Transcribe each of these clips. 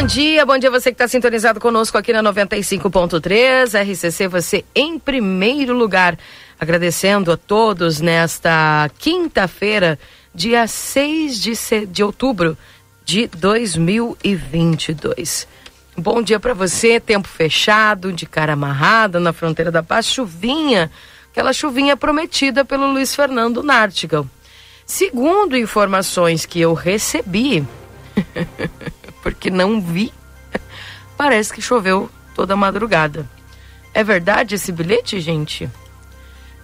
Bom dia, bom dia você que está sintonizado conosco aqui na 95.3, RCC, você em primeiro lugar. Agradecendo a todos nesta quinta-feira, dia 6 de, de outubro de 2022. Bom dia para você, tempo fechado, de cara amarrada na fronteira da paz, chuvinha, aquela chuvinha prometida pelo Luiz Fernando Nartigal. Segundo informações que eu recebi, porque não vi, parece que choveu toda a madrugada. É verdade esse bilhete, gente?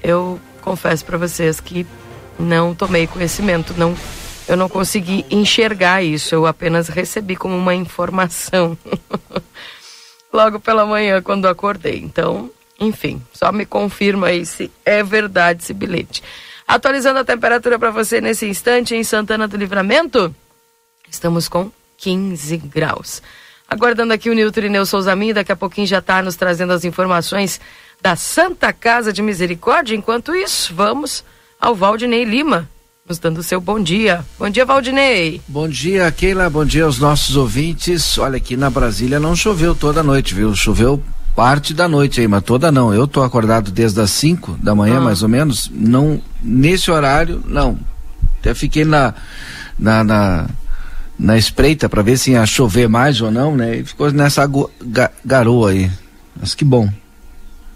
eu confesso para vocês que não tomei conhecimento, não eu não consegui enxergar isso, eu apenas recebi como uma informação logo pela manhã quando acordei. Então, enfim, só me confirma aí se é verdade esse bilhete. Atualizando a temperatura para você nesse instante em Santana do Livramento, estamos com 15 graus. Aguardando aqui o Nilton Ineu Souza Minha, daqui a pouquinho já está nos trazendo as informações da Santa Casa de Misericórdia. Enquanto isso, vamos ao Valdinei Lima, nos dando o seu bom dia. Bom dia, Valdinei. Bom dia, Keila. Bom dia aos nossos ouvintes. Olha, aqui na Brasília não choveu toda a noite, viu? Choveu parte da noite aí, mas toda não. Eu tô acordado desde as 5 da manhã, ah. mais ou menos. Não, nesse horário, não. Até fiquei na, na, na, na espreita para ver se ia chover mais ou não, né? E ficou nessa garoa aí. Mas que bom.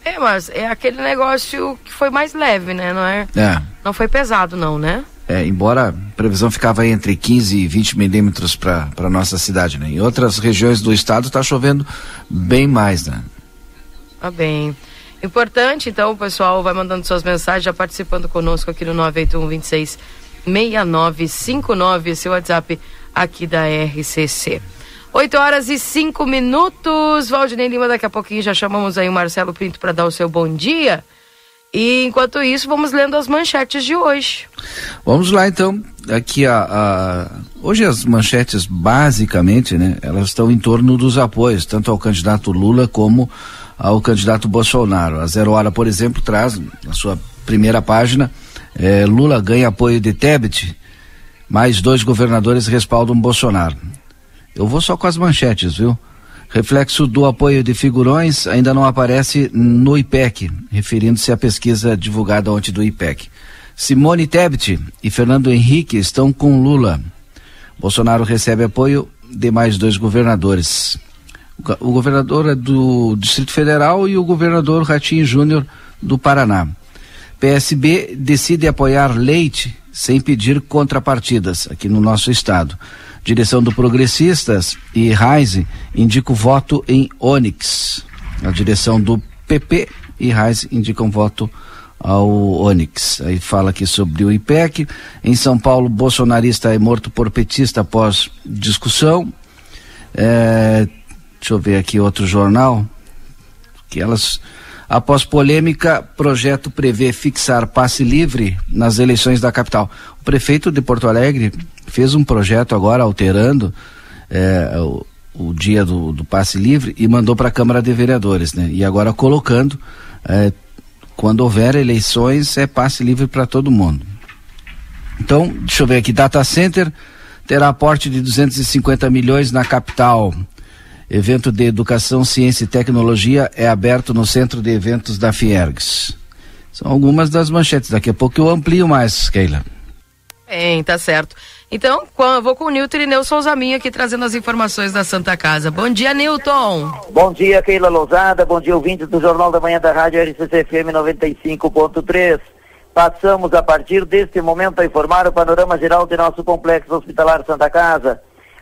É, mas é aquele negócio que foi mais leve, né? Não é? É. Não foi pesado, não, né? É, embora a previsão ficava entre 15 e 20 milímetros para a nossa cidade, né? Em outras regiões do estado está chovendo bem mais, né? Ah, bem. Importante, então, o pessoal vai mandando suas mensagens, já participando conosco aqui no 981 26 6959, esse WhatsApp aqui da RCC. 8 horas e 5 minutos. Valdinei Lima, daqui a pouquinho já chamamos aí o Marcelo Pinto para dar o seu bom dia. E enquanto isso, vamos lendo as manchetes de hoje. Vamos lá então. Aqui a, a, hoje as manchetes basicamente, né, elas estão em torno dos apoios, tanto ao candidato Lula como ao candidato Bolsonaro. A Zero Hora, por exemplo, traz na sua primeira página, eh, Lula ganha apoio de Tebet, mais dois governadores respaldam Bolsonaro. Eu vou só com as manchetes, viu? Reflexo do apoio de figurões ainda não aparece no IPEC, referindo-se à pesquisa divulgada ontem do IPEC. Simone Tebet e Fernando Henrique estão com Lula. Bolsonaro recebe apoio de mais dois governadores. O governador é do Distrito Federal e o governador Ratinho Júnior do Paraná. PSB decide apoiar Leite sem pedir contrapartidas aqui no nosso estado. Direção do Progressistas e Reise indica o voto em Onix. A direção do PP e Reise indicam voto ao Onix. Aí fala aqui sobre o IPEC. Em São Paulo, bolsonarista é morto por petista após discussão. É, deixa eu ver aqui outro jornal. Que elas Após polêmica, projeto prevê fixar passe livre nas eleições da capital. O prefeito de Porto Alegre fez um projeto agora alterando é, o, o, dia do, do, passe livre e mandou para a Câmara de Vereadores, né? E agora colocando, é, quando houver eleições, é passe livre para todo mundo. Então, deixa eu ver aqui, data center terá aporte de 250 milhões na capital. Evento de Educação, Ciência e Tecnologia é aberto no Centro de Eventos da Fiergs. São algumas das manchetes. Daqui a pouco eu amplio mais, Keila. Bem, tá certo. Então, vou com o Nilton e Nelson Zaminho aqui trazendo as informações da Santa Casa. Bom dia, Nilton. Bom dia, Keila Lousada. Bom dia, ouvintes do Jornal da Manhã da Rádio RCC FM 95.3. Passamos a partir deste momento a informar o panorama geral de nosso complexo hospitalar Santa Casa.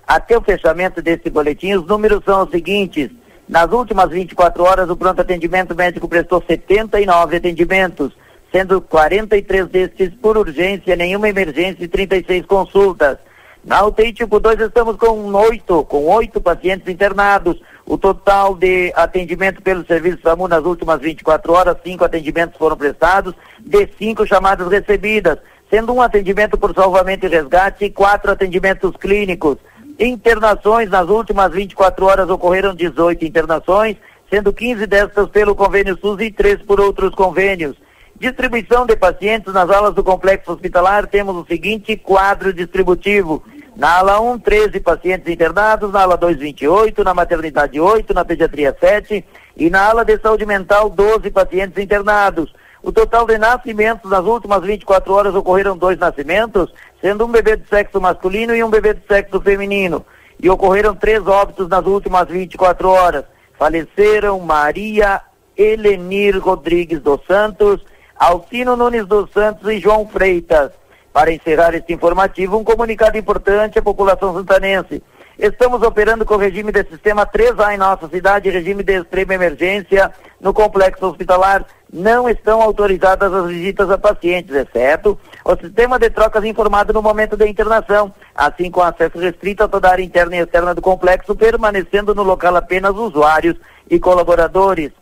Até o fechamento desse boletim, os números são os seguintes. Nas últimas 24 horas, o pronto atendimento médico prestou 79 atendimentos, sendo 43 destes por urgência, nenhuma emergência e 36 consultas. Na UTI tipo 2 estamos com oito, com oito pacientes internados, O total de atendimento pelo serviço SAMU nas últimas 24 horas, cinco atendimentos foram prestados, de cinco chamadas recebidas, sendo um atendimento por salvamento e resgate e quatro atendimentos clínicos. Internações nas últimas 24 horas ocorreram 18 internações, sendo 15 destas pelo convênio SUS e três por outros convênios. Distribuição de pacientes nas alas do complexo hospitalar, temos o seguinte quadro distributivo. Na ala 1, 13 pacientes internados, na ala 2, 28, na maternidade 8, na pediatria 7 e na ala de saúde mental 12 pacientes internados. O total de nascimentos nas últimas 24 horas ocorreram dois nascimentos, sendo um bebê de sexo masculino e um bebê de sexo feminino. E ocorreram três óbitos nas últimas 24 horas. Faleceram Maria Elenir Rodrigues dos Santos, Alcino Nunes dos Santos e João Freitas. Para encerrar este informativo, um comunicado importante à população santanense. Estamos operando com o regime de sistema 3A em nossa cidade, regime de extrema emergência no complexo hospitalar. Não estão autorizadas as visitas a pacientes, exceto o sistema de trocas informado no momento da internação, assim com acesso restrito a toda a área interna e externa do complexo, permanecendo no local apenas usuários e colaboradores.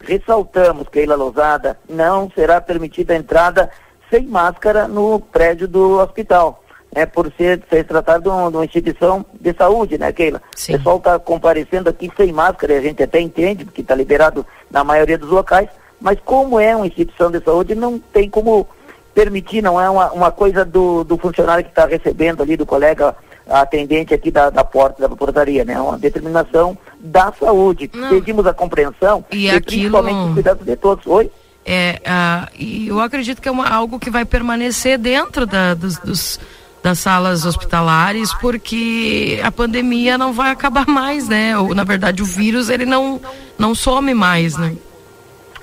Ressaltamos, Keila Lousada, não será permitida a entrada sem máscara no prédio do hospital, né, por ser, ser tratado de uma, de uma instituição de saúde, né, Keila? Sim. O pessoal está comparecendo aqui sem máscara, e a gente até entende, porque está liberado na maioria dos locais, mas como é uma instituição de saúde, não tem como permitir, não é uma, uma coisa do, do funcionário que está recebendo ali, do colega atendente aqui da, da porta da portaria, né? É uma determinação da saúde. Não. Pedimos a compreensão e, e aquilo... principalmente o cuidado de todos. Oi? É, uh, e eu acredito que é uma, algo que vai permanecer dentro da, dos, dos, das salas hospitalares, porque a pandemia não vai acabar mais, né? Ou, na verdade, o vírus ele não, não some mais, né?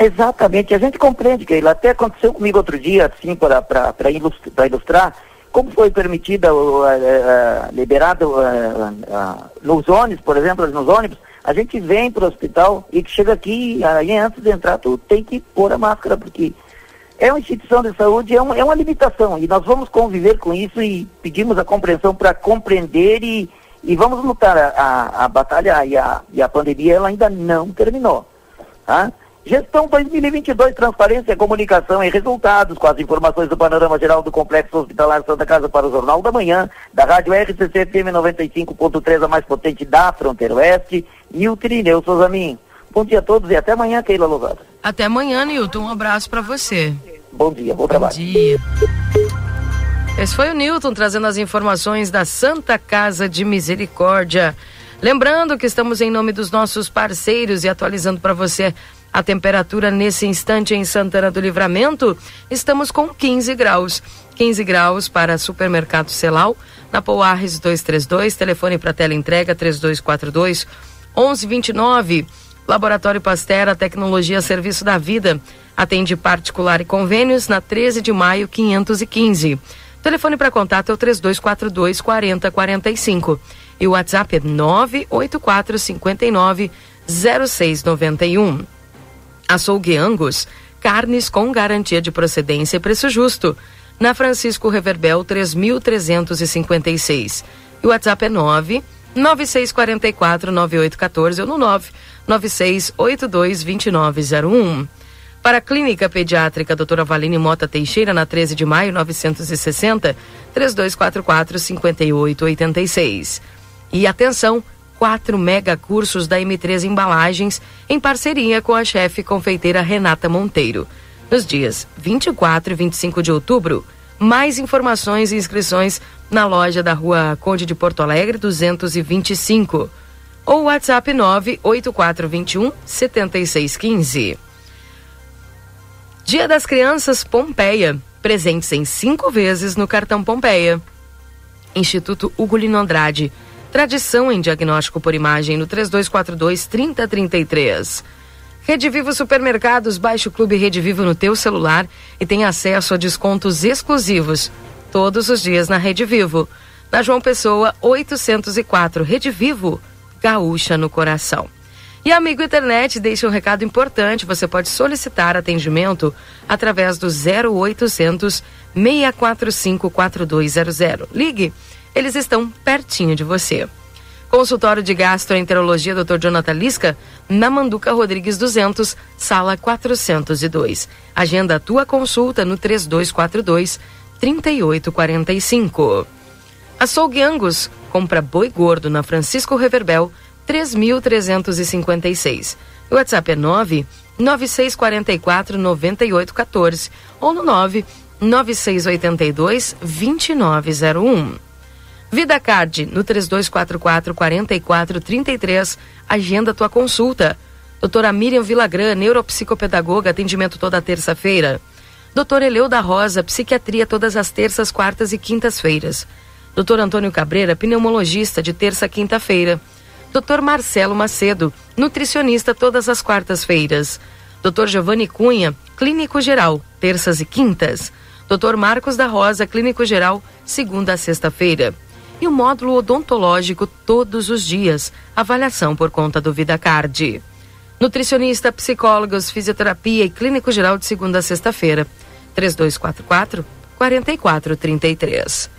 Exatamente, a gente compreende que até aconteceu comigo outro dia, assim, para ilustrar, ilustrar como foi permitida, liberado uh, nos ônibus, por exemplo, nos ônibus, a gente vem para o hospital e chega aqui, aí antes de entrar, tu tem que pôr a máscara, porque é uma instituição de saúde, é uma, é uma limitação. E nós vamos conviver com isso e pedimos a compreensão para compreender e, e vamos lutar. A, a, a batalha e a, e a pandemia ela ainda não terminou. Tá? Gestão 2022, transparência, comunicação e resultados, com as informações do panorama geral do Complexo Hospitalar Santa Casa para o Jornal da Manhã, da Rádio RCC FM 95.3, a mais potente da Fronteira Oeste, Nilton Ineu Souzamin. Bom dia a todos e até amanhã, Keila Lousada. Até amanhã, Nilton. Um abraço para você. Bom dia, bom trabalho. Bom dia. Esse foi o Nilton trazendo as informações da Santa Casa de Misericórdia. Lembrando que estamos em nome dos nossos parceiros e atualizando para você a temperatura nesse instante em Santana do Livramento, estamos com 15 graus. 15 graus para supermercado Celal, na Pouarres 232, telefone para tela entrega 3242 1129. Laboratório Pastera, tecnologia serviço da vida. Atende particular e convênios na 13 de maio 515. Telefone para contato é o 3242 4045. E o WhatsApp é 984 59 0691. Açougue Angus, carnes com garantia de procedência e preço justo. Na Francisco Reverbel 3356. E o WhatsApp é 9 9644 9814 ou no 9 9682 2901. Para a Clínica Pediátrica Doutora Valine Mota Teixeira, na 13 de maio 960, 3244 5886. E atenção, quatro mega cursos da M3 Embalagens em parceria com a chefe confeiteira Renata Monteiro. Nos dias 24 e 25 de outubro, mais informações e inscrições na loja da Rua Conde de Porto Alegre 225 ou WhatsApp 98421 7615. Dia das Crianças Pompeia, presentes em cinco vezes no cartão Pompeia. Instituto Ugolino Andrade Tradição em diagnóstico por imagem no 3242 3033. Rede Vivo Supermercados, baixe o Clube Rede Vivo no teu celular e tenha acesso a descontos exclusivos todos os dias na Rede Vivo. Na João Pessoa, 804, Rede Vivo, gaúcha no coração. E amigo internet, deixa um recado importante, você pode solicitar atendimento através do 0800 645 4200. Ligue eles estão pertinho de você. Consultório de Gastroenterologia Dr. Jonathan Lisca, na Manduca Rodrigues 200, sala 402. Agenda a tua consulta no 3242 3845. Açougue Angus, compra boi gordo na Francisco Reverbel 3356. O WhatsApp é 9 9644 9814 ou no 9 9682 2901. Vida Card no 3244 4433. Agenda tua consulta. Doutora Miriam Vilagran, neuropsicopedagoga, atendimento toda terça-feira. Doutor Eleu da Rosa, psiquiatria todas as terças, quartas e quintas-feiras. Doutor Antônio Cabreira, pneumologista, de terça a quinta-feira. Doutor Marcelo Macedo, nutricionista, todas as quartas-feiras. Doutor Giovanni Cunha, clínico geral, terças e quintas. Doutor Marcos da Rosa, clínico geral, segunda a sexta-feira e o módulo odontológico todos os dias. Avaliação por conta do VidaCard. Nutricionista, psicólogos, fisioterapia e clínico geral de segunda a sexta-feira. 3244 4433.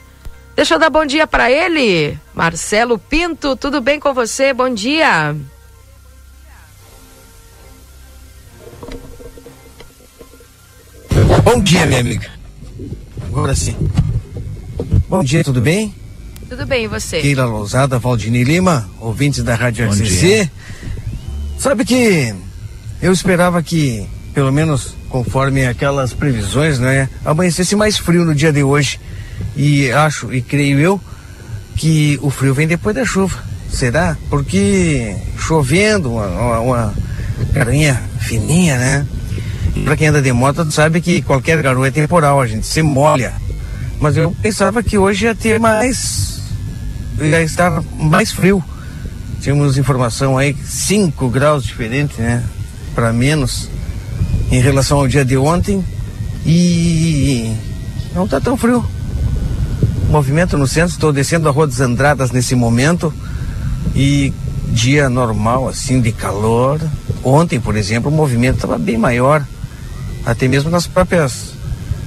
Deixa eu dar bom dia para ele. Marcelo Pinto, tudo bem com você? Bom dia. Bom dia, minha amiga. Agora sim. Bom dia, tudo bem? Tudo bem, e você? Keila Lousada, Valdini Lima, ouvintes da Rádio RCC. Sabe que eu esperava que, pelo menos conforme aquelas previsões, né, amanhecesse mais frio no dia de hoje. E acho e creio eu que o frio vem depois da chuva. Será? Porque chovendo, uma, uma, uma garoinha fininha, né? Para quem anda de moto sabe que qualquer garoa é temporal, a gente se molha. Mas eu pensava que hoje ia ter mais já estava mais frio. Tínhamos informação aí, 5 graus diferentes, né? Para menos em relação ao dia de ontem. E não está tão frio. Movimento no centro, estou descendo a Rua dos Andradas nesse momento. E dia normal, assim, de calor. Ontem, por exemplo, o movimento estava bem maior. Até mesmo nas próprias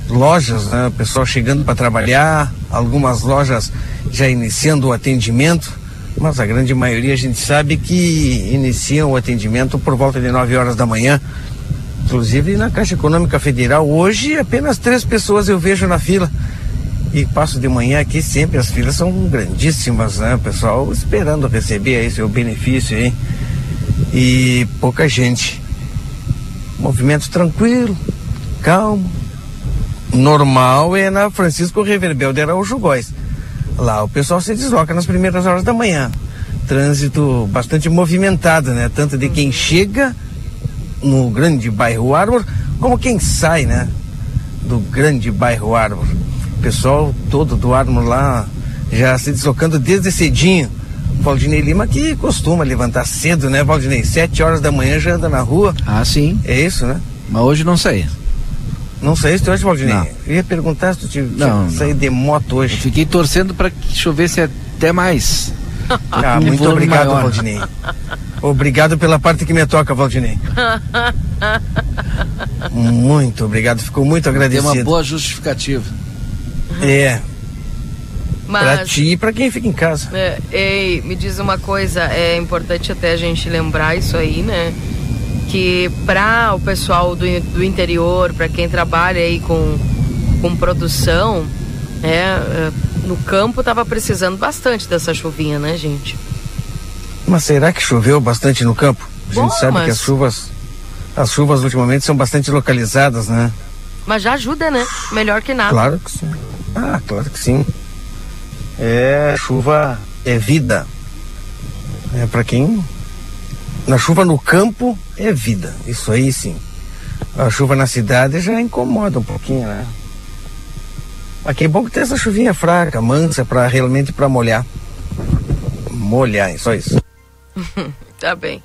lojas, né? O pessoal chegando para trabalhar, algumas lojas já iniciando o atendimento, mas a grande maioria a gente sabe que iniciam o atendimento por volta de 9 horas da manhã. Inclusive na Caixa Econômica Federal, hoje apenas três pessoas eu vejo na fila. E passo de manhã aqui sempre, as filas são grandíssimas, né? O pessoal esperando receber aí seu benefício aí. E pouca gente. Movimento tranquilo, calmo. Normal é na Francisco Reverbel de Araújo Góes Lá o pessoal se desloca nas primeiras horas da manhã. Trânsito bastante movimentado, né? Tanto de quem chega no grande bairro Árvore, como quem sai, né? Do grande bairro Árvore. O pessoal todo do Árvore lá já se deslocando desde cedinho. Valdinei Lima que costuma levantar cedo, né, Valdinei? Sete horas da manhã já anda na rua. Ah, sim. É isso, né? Mas hoje não saí. Não saíste hoje, Valdinei? Não. Eu ia perguntar se tu tinha não, sair de moto hoje. Eu fiquei torcendo para que chovesse até mais. Ah, muito obrigado, maior. Valdinei. Obrigado pela parte que me toca, Valdinei. muito obrigado, ficou muito agradecido. Tem uma boa justificativa. É. Mas, pra ti e pra quem fica em casa. É, ei, me diz uma coisa, é importante até a gente lembrar isso aí, né? Que para o pessoal do, do interior, para quem trabalha aí com, com produção, é, no campo estava precisando bastante dessa chuvinha, né, gente? Mas será que choveu bastante no campo? A gente Bom, sabe mas... que as chuvas, as chuvas ultimamente são bastante localizadas, né? Mas já ajuda, né? Melhor que nada. Claro que sim. Ah, claro que sim. É, chuva é vida. É para quem na chuva no campo é vida, isso aí sim. A chuva na cidade já incomoda um pouquinho, né? Mas que é bom que tem essa chuvinha fraca, mansa, para realmente para molhar. Molhar, só isso. tá bem.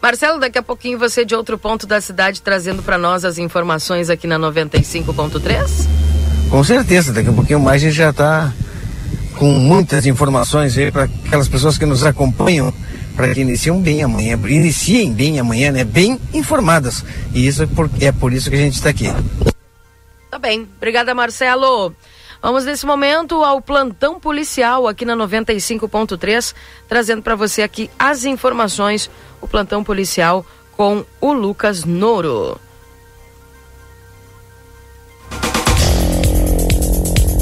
Marcelo, daqui a pouquinho você de outro ponto da cidade trazendo para nós as informações aqui na 95.3? Com certeza, daqui a pouquinho mais a gente já está com muitas informações aí para aquelas pessoas que nos acompanham para que iniciem bem amanhã, iniciem bem amanhã, né? Bem informadas. E isso é por, é por isso que a gente está aqui. Tá bem. Obrigada, Marcelo. Vamos nesse momento ao plantão policial aqui na 95.3, trazendo para você aqui as informações, o plantão policial com o Lucas Noro.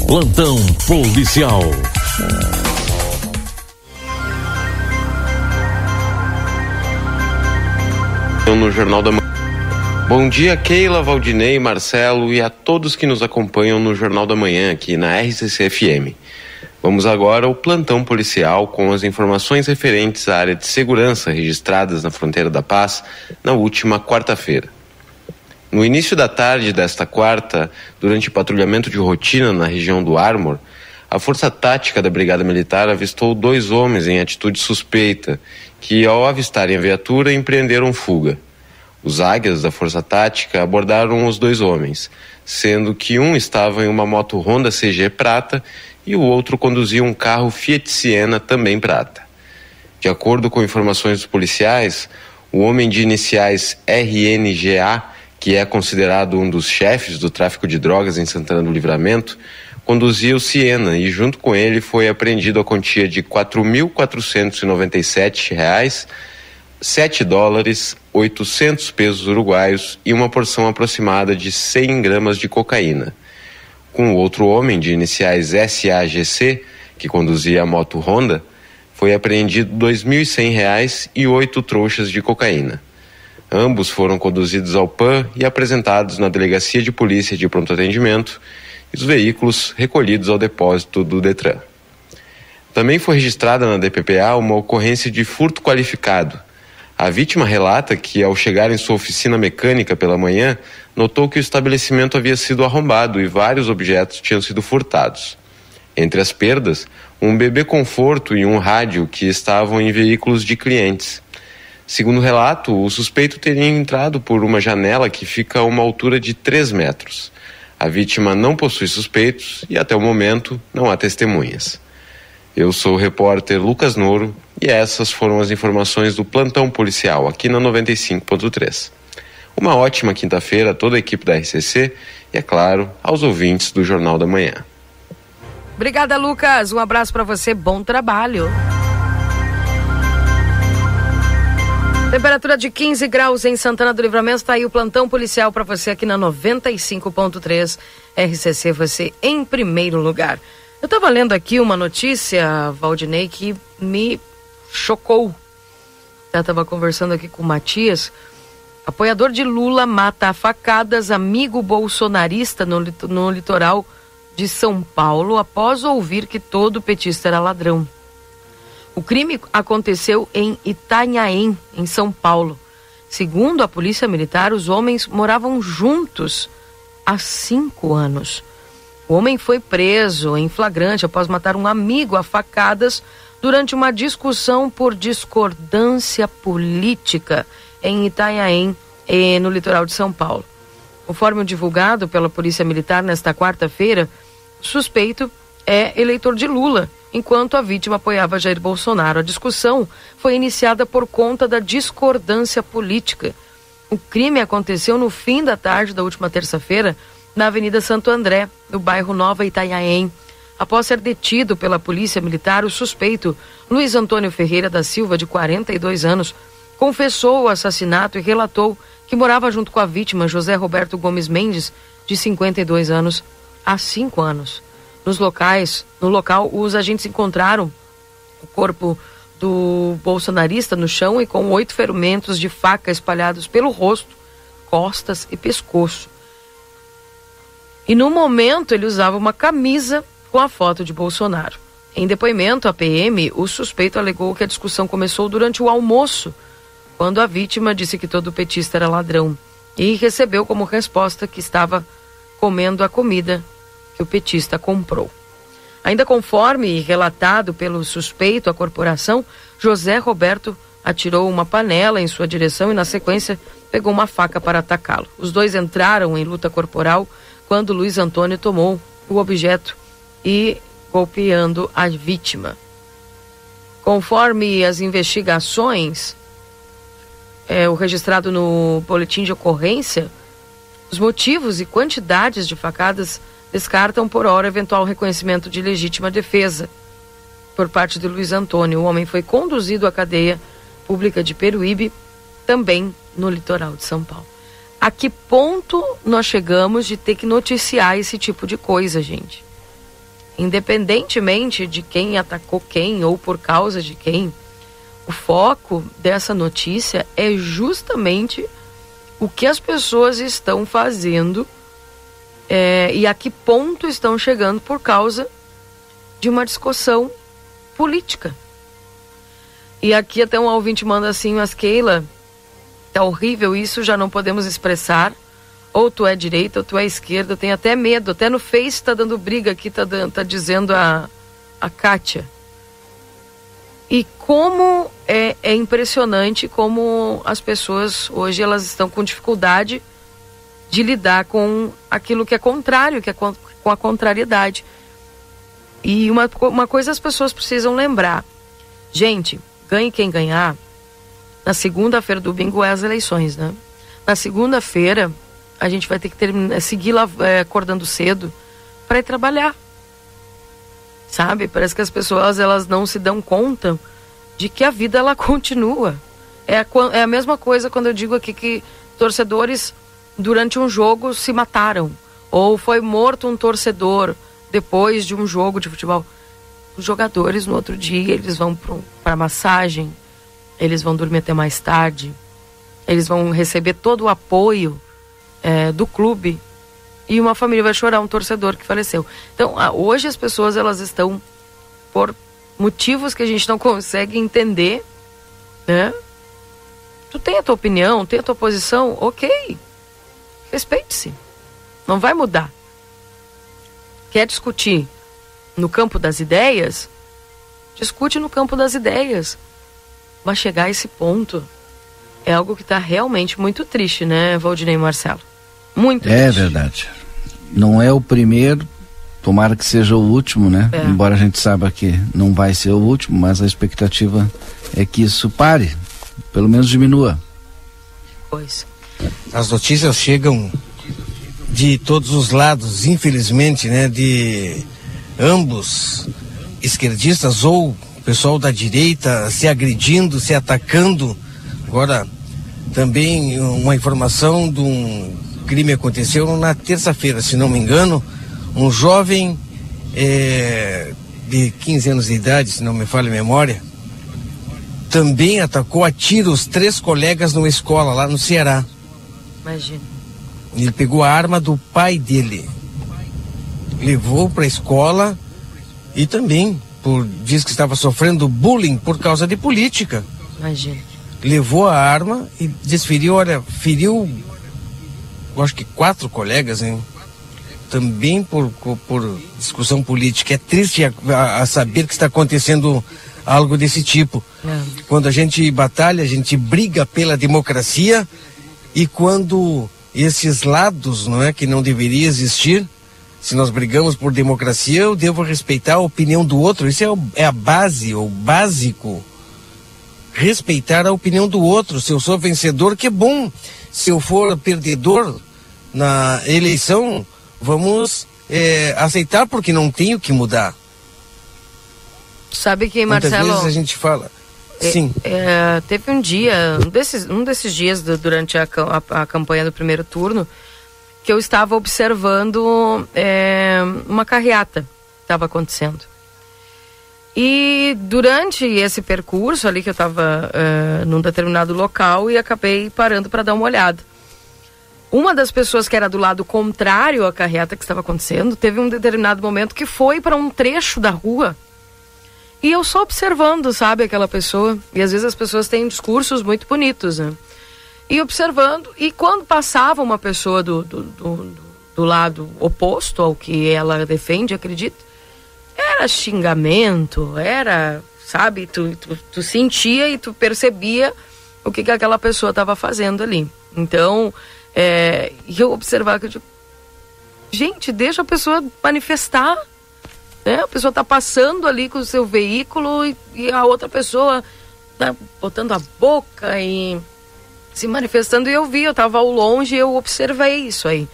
Plantão policial. No Jornal da Manhã. Bom dia, Keila, Valdinei, Marcelo e a todos que nos acompanham no Jornal da Manhã aqui na RCC-FM. Vamos agora ao plantão policial com as informações referentes à área de segurança registradas na fronteira da paz na última quarta-feira. No início da tarde desta quarta, durante patrulhamento de rotina na região do Armor, a Força Tática da Brigada Militar avistou dois homens em atitude suspeita que, ao avistarem a viatura, empreenderam fuga. Os águias da Força Tática abordaram os dois homens, sendo que um estava em uma moto Honda CG prata e o outro conduzia um carro Fiat Siena também prata. De acordo com informações dos policiais, o homem de iniciais RNGA, que é considerado um dos chefes do tráfico de drogas em Santana do Livramento, conduzia o Siena e junto com ele foi apreendido a quantia de R$ 4.497 7 dólares, 800 pesos uruguaios e uma porção aproximada de 100 gramas de cocaína. Com outro homem de iniciais SAGC, que conduzia a moto Honda, foi apreendido R$ 2.100 e oito trouxas de cocaína. Ambos foram conduzidos ao PAN e apresentados na Delegacia de Polícia de Pronto Atendimento e os veículos recolhidos ao depósito do Detran. Também foi registrada na DPPA uma ocorrência de furto qualificado a vítima relata que, ao chegar em sua oficina mecânica pela manhã, notou que o estabelecimento havia sido arrombado e vários objetos tinham sido furtados. Entre as perdas, um bebê conforto e um rádio que estavam em veículos de clientes. Segundo o relato, o suspeito teria entrado por uma janela que fica a uma altura de 3 metros. A vítima não possui suspeitos e, até o momento, não há testemunhas. Eu sou o repórter Lucas Noro e essas foram as informações do plantão policial aqui na 95.3. Uma ótima quinta-feira a toda a equipe da RCC e, é claro, aos ouvintes do Jornal da Manhã. Obrigada, Lucas. Um abraço para você. Bom trabalho. Temperatura de 15 graus em Santana do Livramento. Está aí o plantão policial para você aqui na 95.3 RCC. Você em primeiro lugar. Eu estava lendo aqui uma notícia, Valdinei, que me chocou. Eu estava conversando aqui com o Matias. Apoiador de Lula mata a facadas amigo bolsonarista no, no litoral de São Paulo após ouvir que todo petista era ladrão. O crime aconteceu em Itanhaém, em São Paulo. Segundo a polícia militar, os homens moravam juntos há cinco anos. O homem foi preso em flagrante após matar um amigo a facadas durante uma discussão por discordância política em Itanhaém, no litoral de São Paulo. Conforme o divulgado pela Polícia Militar nesta quarta-feira, suspeito é eleitor de Lula, enquanto a vítima apoiava Jair Bolsonaro. A discussão foi iniciada por conta da discordância política. O crime aconteceu no fim da tarde da última terça-feira, na Avenida Santo André, no bairro Nova Itanhaém. Após ser detido pela Polícia Militar, o suspeito, Luiz Antônio Ferreira da Silva, de 42 anos, confessou o assassinato e relatou que morava junto com a vítima, José Roberto Gomes Mendes, de 52 anos, há cinco anos. Nos locais, no local, os agentes encontraram o corpo do bolsonarista no chão e com oito ferimentos de faca espalhados pelo rosto, costas e pescoço. E no momento ele usava uma camisa com a foto de Bolsonaro. Em depoimento à PM, o suspeito alegou que a discussão começou durante o almoço, quando a vítima disse que todo petista era ladrão e recebeu como resposta que estava comendo a comida o petista comprou. Ainda conforme relatado pelo suspeito à corporação, José Roberto atirou uma panela em sua direção e, na sequência, pegou uma faca para atacá-lo. Os dois entraram em luta corporal quando Luiz Antônio tomou o objeto e golpeando a vítima. Conforme as investigações, é, o registrado no boletim de ocorrência, os motivos e quantidades de facadas descartam por hora eventual reconhecimento de legítima defesa por parte de Luiz Antônio. O homem foi conduzido à cadeia pública de Peruíbe, também no litoral de São Paulo. A que ponto nós chegamos de ter que noticiar esse tipo de coisa, gente? Independentemente de quem atacou quem ou por causa de quem, o foco dessa notícia é justamente o que as pessoas estão fazendo é, e a que ponto estão chegando por causa de uma discussão política. E aqui até um ouvinte manda assim, mas Keila, tá horrível isso, já não podemos expressar. Ou tu é direita ou tu é esquerda, tenho até medo. Até no Face tá dando briga aqui, tá, tá dizendo a, a Kátia. E como é, é impressionante como as pessoas hoje elas estão com dificuldade de lidar com aquilo que é contrário, que é com, a contrariedade. E uma, uma coisa as pessoas precisam lembrar. Gente, ganhe quem ganhar, na segunda-feira do bingo é as eleições, né? Na segunda-feira, a gente vai ter que terminar, seguir lá é, acordando cedo para ir trabalhar. Sabe? Parece que as pessoas elas não se dão conta de que a vida ela continua. É a, é a mesma coisa quando eu digo aqui que torcedores durante um jogo se mataram ou foi morto um torcedor depois de um jogo de futebol. Os jogadores no outro dia eles vão para massagem, eles vão dormir até mais tarde, eles vão receber todo o apoio é, do clube e uma família vai chorar um torcedor que faleceu. Então hoje as pessoas elas estão por motivos que a gente não consegue entender, né? Tu tem a tua opinião, tem a tua posição, ok. Respeite-se. Não vai mudar quer discutir no campo das ideias, discute no campo das ideias. Mas chegar a esse ponto é algo que está realmente muito triste, né, Valdinei Marcelo? Muito é triste. É verdade. Não é o primeiro, tomara que seja o último, né? É. Embora a gente saiba que não vai ser o último, mas a expectativa é que isso pare, pelo menos diminua. Pois. As notícias chegam de todos os lados, infelizmente, né, de ambos esquerdistas ou pessoal da direita se agredindo, se atacando. Agora, também uma informação de um crime aconteceu na terça-feira, se não me engano, um jovem é, de 15 anos de idade, se não me falha a memória, também atacou a tiros três colegas numa escola lá no Ceará. Imagina. Ele pegou a arma do pai dele, levou para a escola e também por diz que estava sofrendo bullying por causa de política. Imagina. Levou a arma e desferiu, olha, feriu, acho que quatro colegas, hein? Também por, por discussão política. É triste a, a saber que está acontecendo algo desse tipo. É. Quando a gente batalha, a gente briga pela democracia e quando esses lados, não é, que não deveria existir. Se nós brigamos por democracia, eu devo respeitar a opinião do outro. Isso é, o, é a base, o básico. Respeitar a opinião do outro. Se eu sou vencedor, que bom. Se eu for perdedor na eleição, vamos é, aceitar porque não tenho que mudar. Sabe que, Marcelo... Muitas vezes a gente fala Sim. É, teve um dia, um desses, um desses dias do, durante a, a, a, campanha do primeiro turno, que eu estava observando é, uma carreata que estava acontecendo. E durante esse percurso ali que eu estava é, num determinado local e acabei parando para dar uma olhada. Uma das pessoas que era do lado contrário à carreata que estava acontecendo teve um determinado momento que foi para um trecho da rua e eu só observando, sabe, aquela pessoa. E às vezes as pessoas têm discursos muito bonitos, né? E observando, e quando passava uma pessoa do, do, do, do lado oposto ao que ela defende, acredita, era xingamento, era, sabe, tu, tu, tu sentia e tu percebia o que, que aquela pessoa estava fazendo ali. Então, é, eu observava que eu digo, gente, deixa a pessoa manifestar né? A pessoa está passando ali com o seu veículo e, e a outra pessoa tá botando a boca e se manifestando. E eu vi, eu estava ao longe e eu observei isso aí.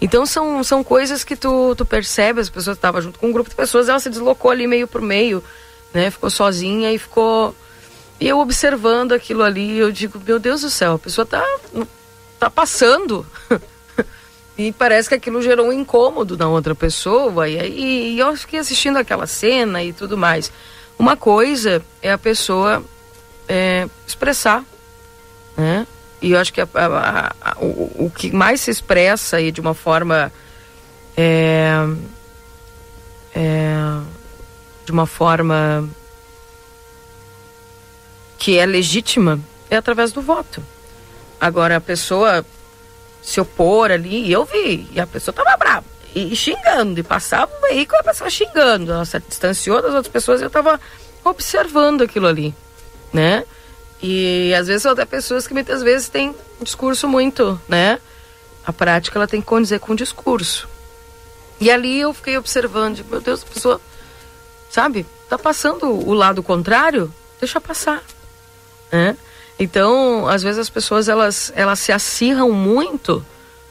Então são, são coisas que tu, tu percebe, as pessoas estavam junto com um grupo de pessoas, ela se deslocou ali meio por meio, né? Ficou sozinha e ficou. E eu observando aquilo ali, eu digo, meu Deus do céu, a pessoa tá, tá passando. e parece que aquilo gerou um incômodo na outra pessoa. E, e, e eu fiquei assistindo aquela cena e tudo mais. Uma coisa é a pessoa é, expressar, né? E eu acho que a, a, a, o, o, que mais se expressa aí de uma forma é, é, de uma forma que é legítima é através do voto. Agora a pessoa se opor ali, e eu vi, e a pessoa tava brava, e, xingando, e passava o veículo a pessoa xingando, ela se distanciou das outras pessoas e eu tava observando aquilo ali, né? E às vezes são até pessoas que muitas vezes têm um discurso muito, né? A prática ela tem que condizer com o discurso. E ali eu fiquei observando, meu Deus, a pessoa, sabe, tá passando o lado contrário, deixa passar, né? Então, às vezes as pessoas elas, elas se acirram muito,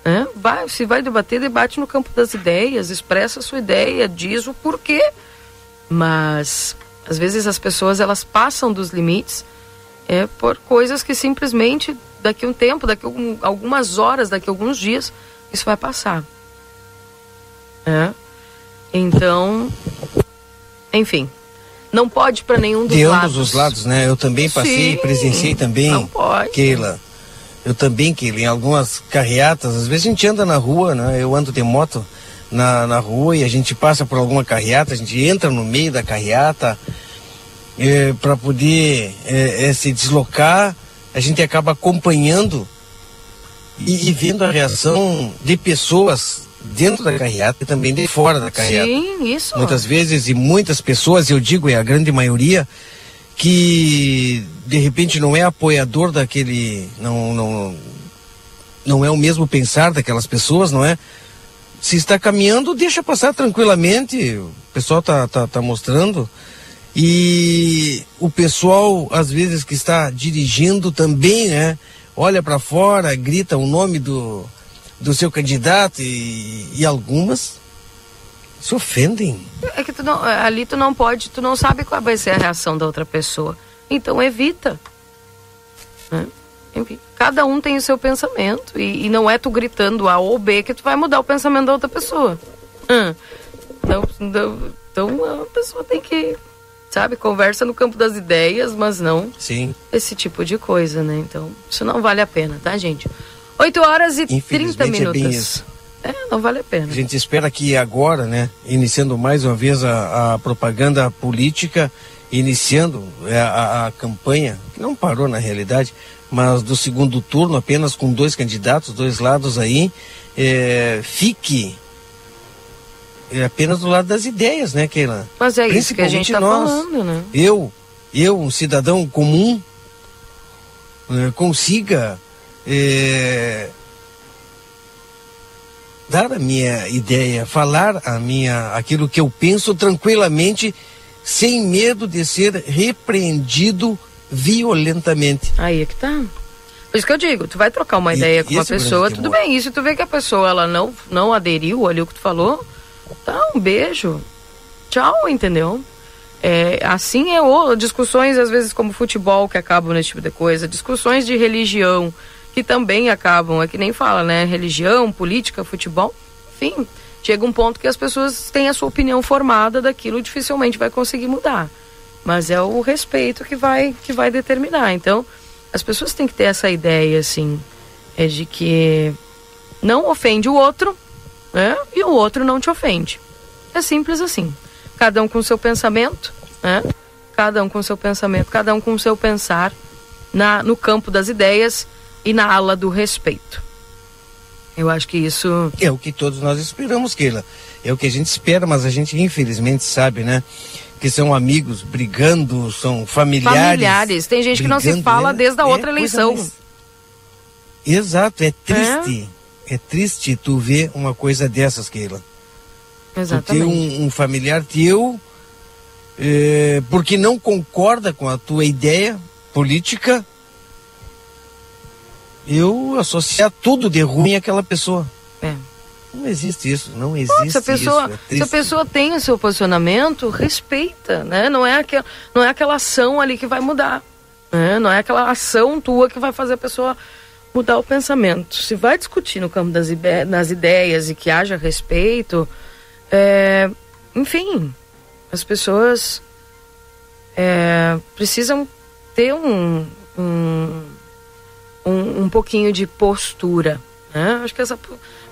né? Vai, se vai debater, debate no campo das ideias, expressa a sua ideia, diz o porquê. Mas às vezes as pessoas elas passam dos limites é por coisas que simplesmente daqui um tempo, daqui algumas horas, daqui alguns dias, isso vai passar. É? Então, enfim, não pode para nenhum dos de lados. De ambos os lados, né? Eu também passei, Sim, presenciei também, não pode. Keila. Eu também, Keila, em algumas carreatas, às vezes a gente anda na rua, né? Eu ando de moto na, na rua e a gente passa por alguma carreata, a gente entra no meio da carreata, é, para poder é, é, se deslocar, a gente acaba acompanhando e, e, vendo a reação de pessoas dentro da carreata e também de fora da carreata. Sim, isso. Muitas vezes e muitas pessoas, eu digo, é a grande maioria, que de repente não é apoiador daquele, não, não, não é o mesmo pensar daquelas pessoas, não é? Se está caminhando, deixa passar tranquilamente. O pessoal tá, tá, tá mostrando e o pessoal, às vezes, que está dirigindo também, né? Olha para fora, grita o nome do, do seu candidato e, e algumas se ofendem. É que tu não, ali tu não pode, tu não sabe qual vai ser a reação da outra pessoa. Então evita. Né? Enfim, cada um tem o seu pensamento e, e, não é tu gritando A ou B que tu vai mudar o pensamento da outra pessoa. Hum. Então, então a pessoa tem que sabe? Conversa no campo das ideias, mas não Sim. esse tipo de coisa, né? Então, isso não vale a pena, tá, gente? 8 horas e 30 minutos. É, bem isso. é, não vale a pena. A gente espera que agora, né, iniciando mais uma vez a, a propaganda política, iniciando é, a, a campanha, que não parou na realidade, mas do segundo turno, apenas com dois candidatos, dois lados aí, é, fique é apenas do lado das ideias, né, Keila? Mas é isso que a gente está falando, né? Eu, eu, um cidadão comum, é, consiga é, dar a minha ideia, falar a minha, aquilo que eu penso tranquilamente, sem medo de ser repreendido violentamente. Aí é que tá. Por isso que eu digo, tu vai trocar uma ideia e, com uma pessoa, tudo bem, isso tu vê que a pessoa ela não, não aderiu ali o que tu falou, Tá, um beijo. Tchau, entendeu? É, assim é o, discussões às vezes como futebol que acabam nesse tipo de coisa, discussões de religião que também acabam, é que nem fala, né? Religião, política, futebol, enfim, chega um ponto que as pessoas têm a sua opinião formada daquilo, dificilmente vai conseguir mudar. Mas é o respeito que vai que vai determinar. Então, as pessoas têm que ter essa ideia assim, é de que não ofende o outro, né? E o outro não te ofende. É simples assim. Cada um com seu pensamento, né? Cada um com seu pensamento, cada um com seu pensar na, no campo das ideias e na ala do respeito. Eu acho que isso. É o que todos nós esperamos, Keila. É o que a gente espera, mas a gente infelizmente sabe, né? Que são amigos brigando, são familiares. Familiares. Tem gente brigando, que não se fala né? desde a é outra eleição. Mais... Exato, é triste. É é triste tu ver uma coisa dessas, Keila. Exatamente. Tu ter um, um familiar teu é, porque não concorda com a tua ideia política, eu associar tudo de ruim àquela pessoa. É. Não existe isso, não existe se a pessoa, isso. É se a pessoa tem o seu posicionamento, respeita, né? Não é, aquel, não é aquela ação ali que vai mudar. Né? Não é aquela ação tua que vai fazer a pessoa mudar o pensamento. Se vai discutir no campo das, das ideias e que haja respeito, é, enfim, as pessoas é, precisam ter um, um, um, um pouquinho de postura. Né? Acho que essa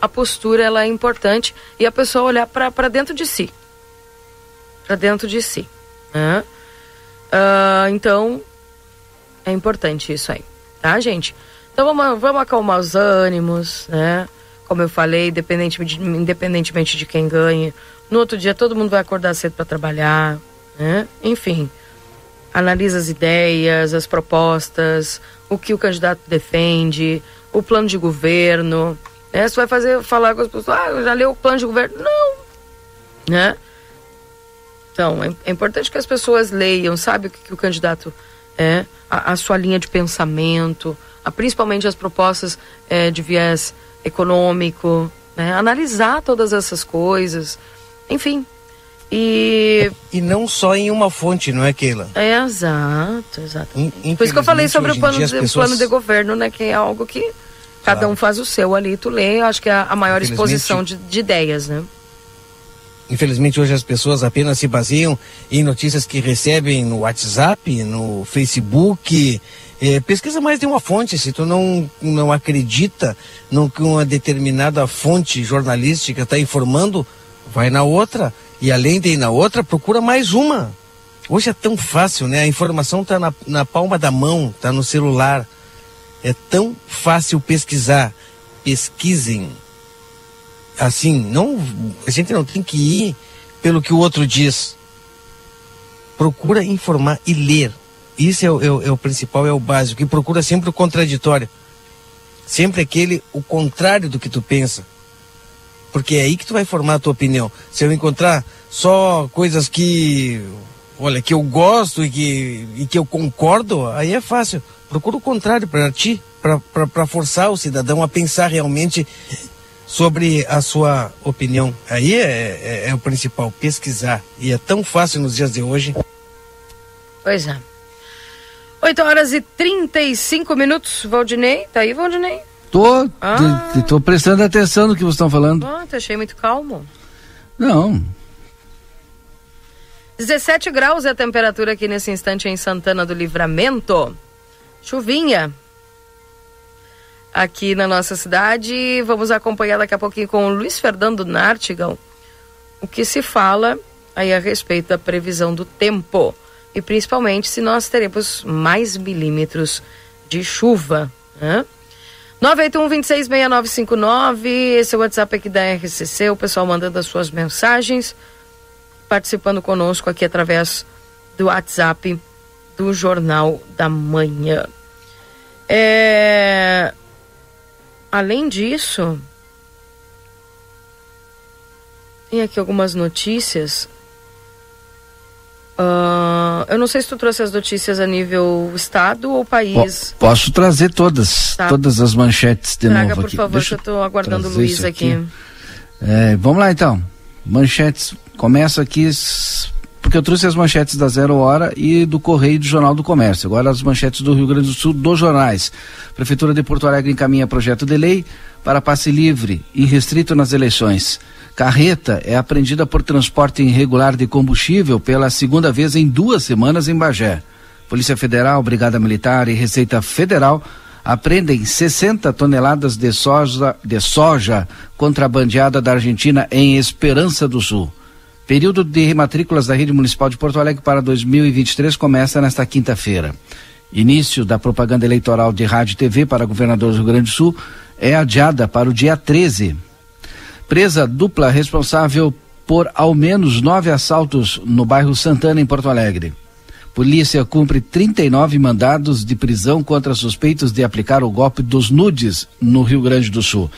a postura ela é importante e a pessoa olhar para dentro de si. Para dentro de si. Né? Uh, então, é importante isso aí, tá, gente? Então vamos, vamos acalmar os ânimos, né? Como eu falei, independentemente de, independentemente de quem ganhe. No outro dia todo mundo vai acordar cedo para trabalhar, né? Enfim, analisa as ideias, as propostas, o que o candidato defende, o plano de governo, né? Você vai fazer, falar com as pessoas, ah, já leu o plano de governo? Não, né? Então, é, é importante que as pessoas leiam, sabe o que, que o candidato é, a, a, sua linha de pensamento, a, principalmente as propostas é, de viés econômico, né? analisar todas essas coisas, enfim. E... e não só em uma fonte, não é, Keila? É, exato, exato. Por isso que eu falei sobre o plano, de, pessoas... plano de governo, né? Que é algo que Cada claro. um faz o seu ali, tu lê, acho que é a maior exposição de, de ideias, né? Infelizmente hoje as pessoas apenas se baseiam em notícias que recebem no WhatsApp, no Facebook. É, pesquisa mais de uma fonte. Se tu não, não acredita no que uma determinada fonte jornalística está informando, vai na outra. E além de ir na outra, procura mais uma. Hoje é tão fácil, né? A informação está na, na palma da mão, está no celular. É tão fácil pesquisar. Pesquisem. Assim, não, a gente não tem que ir pelo que o outro diz. Procura informar e ler. Isso é é é o principal, é o básico. E procura sempre o contraditório. Sempre aquele, o contrário do que tu pensa. Porque é aí que tu vai formar a tua opinião. Se eu encontrar só coisas que, olha, que eu gosto e que, e que eu concordo, aí é fácil procura o contrário para ti, para forçar o cidadão a pensar realmente sobre a sua opinião. Aí é, é, é, o principal, pesquisar. E é tão fácil nos dias de hoje. Pois é. 8 horas e 35 minutos. Valdinei, tá aí, Valdinei? Tô, ah. tô prestando atenção no que vocês estão falando. Ah, te achei muito calmo. Não. 17 graus é a temperatura aqui nesse instante em Santana do Livramento. Chuvinha aqui na nossa cidade. Vamos acompanhar daqui a pouquinho com o Luiz Fernando Nartigão o que se fala aí a respeito da previsão do tempo e principalmente se nós teremos mais milímetros de chuva. Né? 981-266959, esse é o WhatsApp aqui da RCC, o pessoal mandando as suas mensagens, participando conosco aqui através do WhatsApp do Jornal da Manhã. É... Além disso, tem aqui algumas notícias. Uh, eu não sei se tu trouxe as notícias a nível estado ou país. posso trazer todas, tá. todas as manchetes de Traga, novo por aqui. favor, Deixa eu estou aguardando o Luiz aqui. aqui. É, vamos lá então. Manchetes. Começa aqui porque eu trouxe as manchetes da Zero Hora e do Correio do Jornal do Comércio. Agora as manchetes do Rio Grande do Sul dos jornais. Prefeitura de Porto Alegre encaminha projeto de lei para passe livre e restrito nas eleições. Carreta é apreendida por transporte irregular de combustível pela segunda vez em duas semanas em Bagé. Polícia Federal, Brigada Militar e Receita Federal apreendem 60 toneladas de soja, de soja contrabandeada da Argentina em Esperança do Sul. Período de rematrículas da Rede Municipal de Porto Alegre para 2023 começa nesta quinta-feira. Início da propaganda eleitoral de rádio e TV para governador do Rio Grande do Sul é adiada para o dia 13. Presa dupla responsável por ao menos nove assaltos no bairro Santana, em Porto Alegre. Polícia cumpre 39 mandados de prisão contra suspeitos de aplicar o golpe dos nudes no Rio Grande do Sul.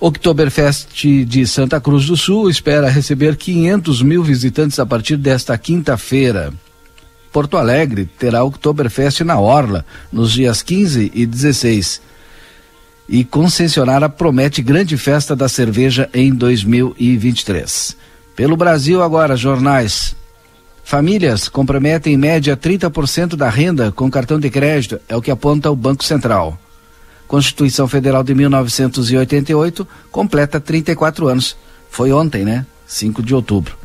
Oktoberfest de Santa Cruz do Sul espera receber 500 mil visitantes a partir desta quinta-feira. Porto Alegre terá Oktoberfest na Orla, nos dias 15 e 16. E concessionária promete grande festa da cerveja em 2023. Pelo Brasil agora, jornais. Famílias comprometem em média 30% da renda com cartão de crédito, é o que aponta o Banco Central. Constituição Federal de 1988 completa 34 anos. Foi ontem, né? 5 de outubro.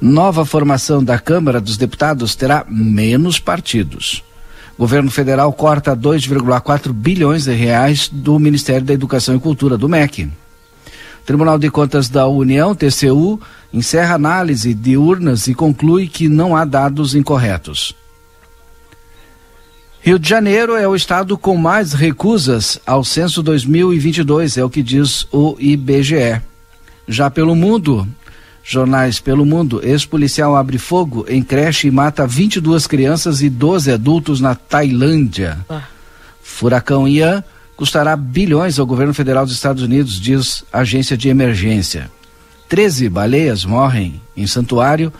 Nova formação da Câmara dos Deputados terá menos partidos. Governo federal corta 2,4 bilhões de reais do Ministério da Educação e Cultura, do MEC. Tribunal de Contas da União, TCU, encerra análise de urnas e conclui que não há dados incorretos. Rio de Janeiro é o estado com mais recusas ao censo 2022, é o que diz o IBGE. Já pelo mundo, Jornais pelo mundo, ex-policial abre fogo em creche e mata 22 crianças e 12 adultos na Tailândia. Ah. Furacão Ian custará bilhões ao governo federal dos Estados Unidos, diz agência de emergência. 13 baleias morrem em santuário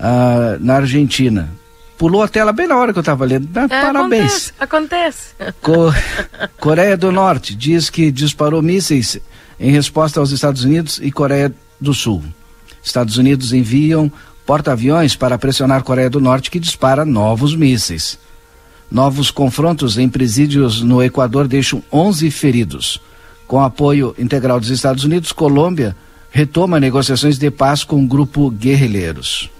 uh, na Argentina. Pulou a tela bem na hora que eu estava lendo. É, Parabéns. Acontece. acontece. Co Coreia do Norte diz que disparou mísseis em resposta aos Estados Unidos e Coreia do Sul. Estados Unidos enviam porta-aviões para pressionar Coreia do Norte, que dispara novos mísseis. Novos confrontos em presídios no Equador deixam 11 feridos. Com apoio integral dos Estados Unidos, Colômbia retoma negociações de paz com o grupo guerrilheiros.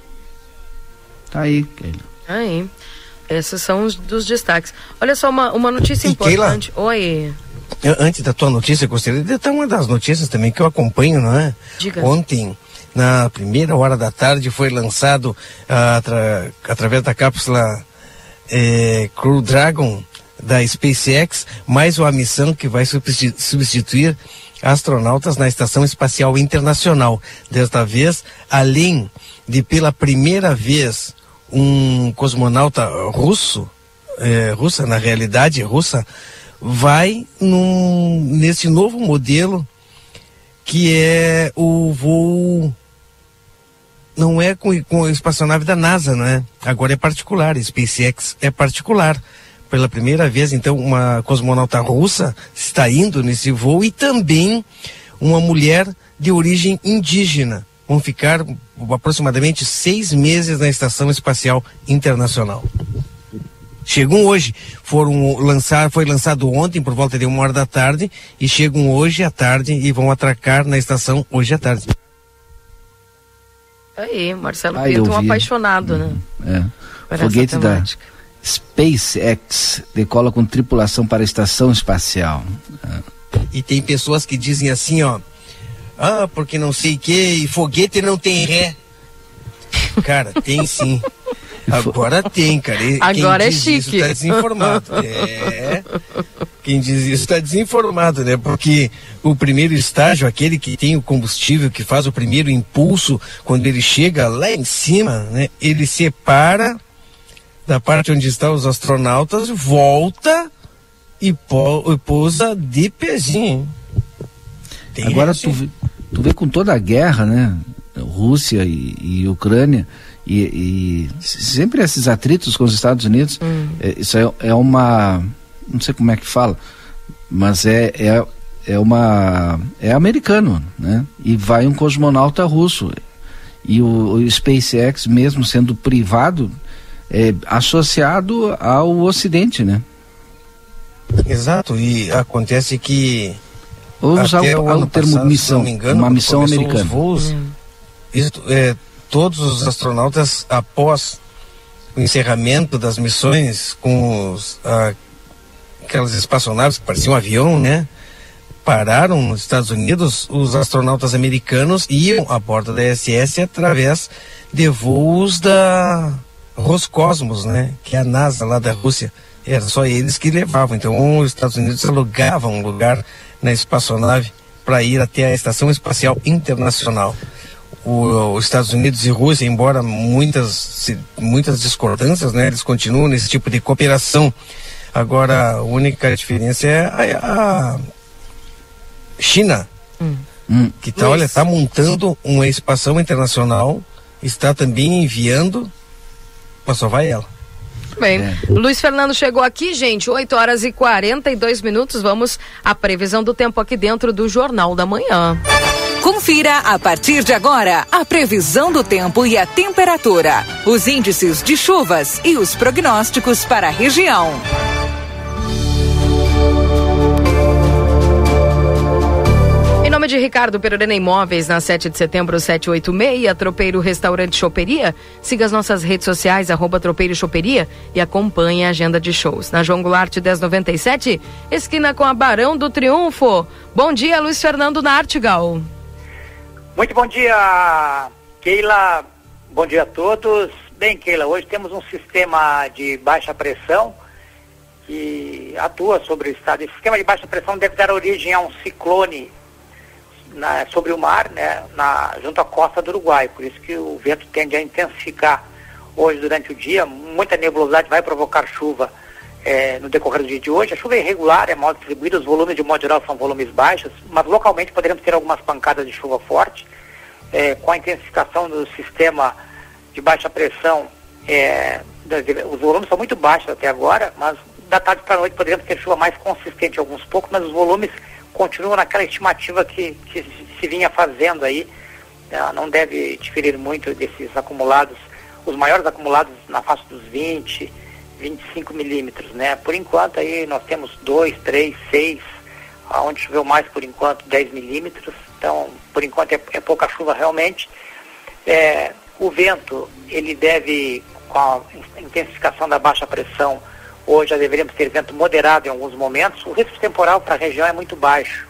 Tá aí, Keila. Aí. Esses são os dos destaques. Olha só, uma, uma notícia e importante. Keila, Oi. Antes da tua notícia, gostaria de dar uma das notícias também que eu acompanho, não é? Diga. Ontem, na primeira hora da tarde foi lançado ah, atra, através da cápsula eh, Crew Dragon da SpaceX mais uma missão que vai substituir astronautas na Estação Espacial Internacional. Desta vez, além de pela primeira vez um cosmonauta russo, eh, russa na realidade russa, vai num, nesse novo modelo que é o voo não é com, com a espaçonave da NASA, não é? Agora é particular, SpaceX é particular. Pela primeira vez, então, uma cosmonauta russa está indo nesse voo e também uma mulher de origem indígena. Vão ficar aproximadamente seis meses na Estação Espacial Internacional. Chegam hoje, foram lançar, foi lançado ontem por volta de uma hora da tarde e chegam hoje à tarde e vão atracar na estação hoje à tarde. Aí, Marcelo ah, Pinto, um apaixonado, né? É. Foguete da SpaceX decola com tripulação para a estação espacial. É. E tem pessoas que dizem assim, ó. Ah, porque não sei o que, e foguete não tem ré. Cara, tem sim. Agora tem, cara. E Agora é chique. Isso tá desinformado. É. Quem diz isso está desinformado, né? Porque o primeiro estágio, aquele que tem o combustível, que faz o primeiro impulso, quando ele chega lá em cima, né? Ele separa da parte onde estão os astronautas, volta e, pousa de pezinho. Tem Agora tu, tu vê com toda a guerra, né? Rússia e, e Ucrânia, e, e, sempre esses atritos com os Estados Unidos, hum. é, isso é, é, uma, não sei como é que fala, mas é, é, é uma, é americano, né? E vai um cosmonauta russo. E o, o SpaceX, mesmo sendo privado, é associado ao Ocidente, né? Exato, e acontece que Vou usar o, o, termo passado, missão, engano, uma missão americana. Voos, hum. isso, é, todos os astronautas, após o encerramento das missões com os, ah, aquelas espaçonaves que pareciam um avião, né? Pararam nos Estados Unidos, os astronautas americanos iam a bordo da ISS através de voos da Roscosmos, né? Que é a NASA lá da Rússia. Era só eles que levavam. Então, os Estados Unidos alugavam um lugar na espaçonave para ir até a Estação Espacial Internacional os Estados Unidos e Rússia, embora muitas, muitas discordâncias, né, eles continuam nesse tipo de cooperação. Agora, a única diferença é a, a China, hum. hum. que tá, olha, está montando uma expansão internacional, está também enviando, mas só vai ela. Bem, é. Luiz Fernando chegou aqui, gente, 8 horas e 42 minutos. Vamos à previsão do tempo aqui dentro do Jornal da Manhã. Confira a partir de agora a previsão do tempo e a temperatura, os índices de chuvas e os prognósticos para a região. De Ricardo Perurena Imóveis, na 7 de setembro, 786, Tropeiro Restaurante Choperia. Siga as nossas redes sociais, arroba Tropeiro Choperia e acompanhe a agenda de shows. Na João Goulart 1097, esquina com a Barão do Triunfo. Bom dia, Luiz Fernando Nartigal. Muito bom dia, Keila. Bom dia a todos. Bem, Keila, hoje temos um sistema de baixa pressão que atua sobre o estado. Esse sistema de baixa pressão deve dar origem a um ciclone na, sobre o mar, né, na, junto à costa do Uruguai. Por isso que o vento tende a intensificar hoje durante o dia. Muita nebulosidade vai provocar chuva é, no decorrer do dia de hoje. A chuva é irregular, é mal distribuída, os volumes de modo geral são volumes baixos, mas localmente poderemos ter algumas pancadas de chuva forte. É, com a intensificação do sistema de baixa pressão, é, os volumes são muito baixos até agora, mas da tarde para a noite poderemos ter chuva mais consistente alguns poucos, mas os volumes continua naquela estimativa que, que se vinha fazendo aí. Né? Não deve diferir muito desses acumulados, os maiores acumulados na faixa dos 20, 25 milímetros, né? Por enquanto aí nós temos 2, 3, 6, aonde choveu mais por enquanto 10 milímetros, então por enquanto é, é pouca chuva realmente. É, o vento, ele deve, com a intensificação da baixa pressão, Hoje já deveríamos ter vento moderado em alguns momentos. O risco temporal para a região é muito baixo.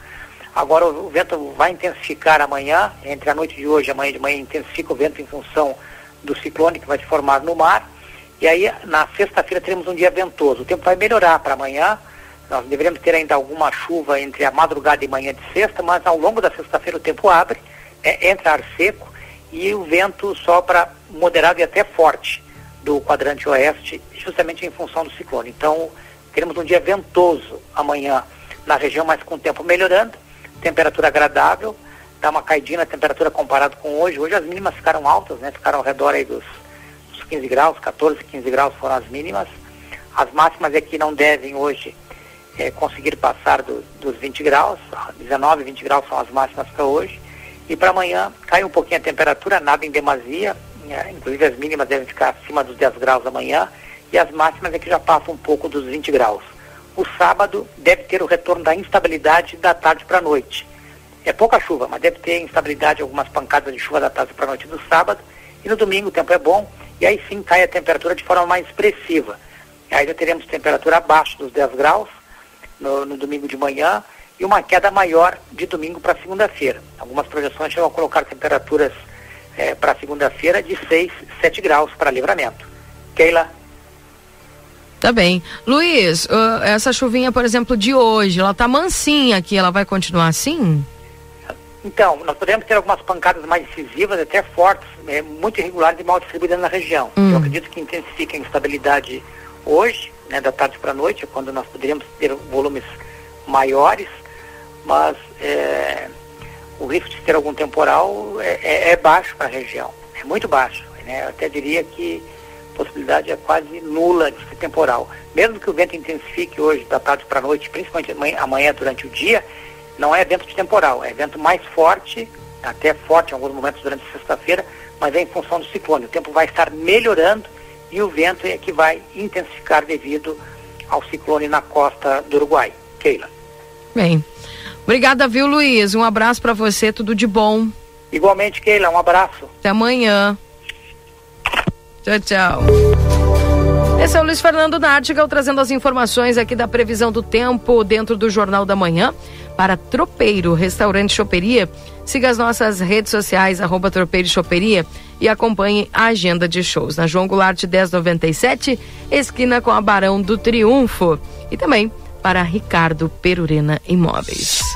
Agora o vento vai intensificar amanhã, entre a noite de hoje e amanhã de manhã intensifica o vento em função do ciclone que vai se formar no mar. E aí na sexta-feira teremos um dia ventoso. O tempo vai melhorar para amanhã. Nós deveremos ter ainda alguma chuva entre a madrugada e manhã de sexta, mas ao longo da sexta-feira o tempo abre, é, entra ar seco e o vento sopra moderado e até forte do quadrante oeste, justamente em função do ciclone. Então, teremos um dia ventoso amanhã na região, mas com o tempo melhorando, temperatura agradável, dá uma caidinha na temperatura comparado com hoje. Hoje as mínimas ficaram altas, né? Ficaram ao redor aí dos, dos 15 graus, 14, 15 graus foram as mínimas. As máximas aqui é não devem hoje é, conseguir passar do, dos 20 graus, 19, 20 graus são as máximas para hoje. E para amanhã cai um pouquinho a temperatura, nada em demasia, inclusive as mínimas devem ficar acima dos 10 graus amanhã e as máximas é que já passam um pouco dos 20 graus. O sábado deve ter o retorno da instabilidade da tarde para a noite. É pouca chuva, mas deve ter instabilidade, algumas pancadas de chuva da tarde para a noite do sábado. E no domingo o tempo é bom e aí sim cai a temperatura de forma mais expressiva. Aí já teremos temperatura abaixo dos 10 graus no, no domingo de manhã e uma queda maior de domingo para segunda-feira. Algumas projeções chegam a colocar temperaturas é, para segunda-feira de 6, 7 graus para livramento. Keila? Tá bem. Luiz, essa chuvinha, por exemplo, de hoje, ela tá mansinha aqui, ela vai continuar assim? Então, nós podemos ter algumas pancadas mais decisivas, até fortes, é, muito irregulares e mal distribuídas na região. Hum. Eu acredito que intensifica a instabilidade hoje, né, da tarde para a noite, quando nós poderíamos ter volumes maiores, mas é, o risco de ter algum temporal é, é, é baixo para a região, é muito baixo. Né? Eu até diria que a possibilidade é quase nula de ser temporal. Mesmo que o vento intensifique hoje, da tarde para a noite, principalmente amanhã durante o dia, não é vento de temporal, é vento mais forte, até forte em alguns momentos durante sexta-feira, mas é em função do ciclone. O tempo vai estar melhorando e o vento é que vai intensificar devido ao ciclone na costa do Uruguai. Keila. Bem, Obrigada, viu, Luiz? Um abraço para você, tudo de bom. Igualmente, Keila, um abraço. Até amanhã. Tchau, tchau. Esse é o Luiz Fernando Nartigal trazendo as informações aqui da previsão do tempo dentro do Jornal da Manhã para Tropeiro Restaurante Choperia. Siga as nossas redes sociais, arroba Tropeiro Choperia e acompanhe a agenda de shows na João Goulart 1097, esquina com a Barão do Triunfo. E também para Ricardo Perurena Imóveis.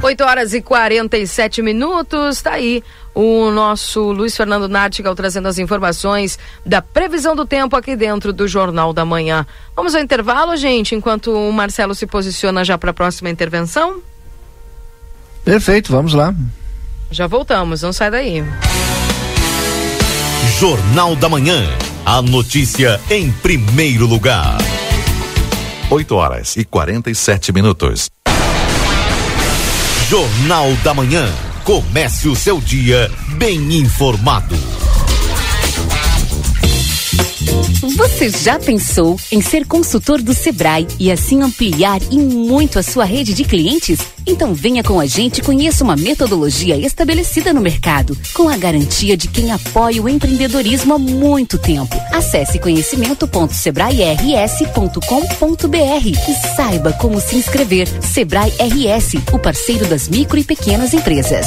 8 horas e 47 minutos, tá aí o nosso Luiz Fernando Nartigal trazendo as informações da previsão do tempo aqui dentro do Jornal da Manhã. Vamos ao intervalo, gente, enquanto o Marcelo se posiciona já para a próxima intervenção? Perfeito, vamos lá. Já voltamos, não sai daí. Jornal da Manhã. A notícia em primeiro lugar. 8 horas e 47 minutos. Jornal da Manhã. Comece o seu dia bem informado. Você já pensou em ser consultor do Sebrae e assim ampliar e muito a sua rede de clientes? Então venha com a gente e conheça uma metodologia estabelecida no mercado, com a garantia de quem apoia o empreendedorismo há muito tempo. Acesse conhecimento.sebrae-rs.com.br e saiba como se inscrever. Sebrae RS, o parceiro das micro e pequenas empresas.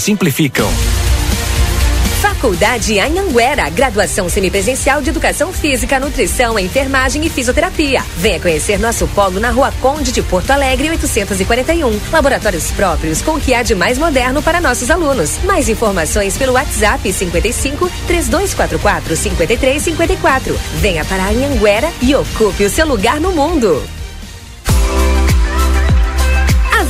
simplificam. Faculdade Anhanguera, graduação semipresencial de Educação Física, Nutrição, Enfermagem e Fisioterapia. Venha conhecer nosso polo na Rua Conde de Porto Alegre, 841. Laboratórios próprios com o que há de mais moderno para nossos alunos. Mais informações pelo WhatsApp 55 3244 5354. Venha para Anhanguera e ocupe o seu lugar no mundo.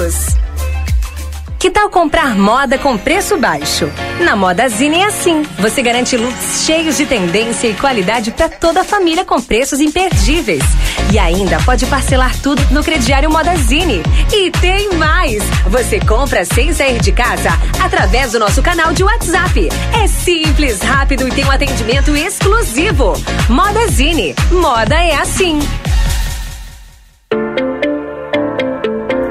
todos. Que tal comprar moda com preço baixo? Na Modazine é assim. Você garante looks cheios de tendência e qualidade para toda a família com preços imperdíveis. E ainda pode parcelar tudo no crediário Modazine. E tem mais! Você compra sem sair de casa através do nosso canal de WhatsApp. É simples, rápido e tem um atendimento exclusivo. Modazine. Moda é assim.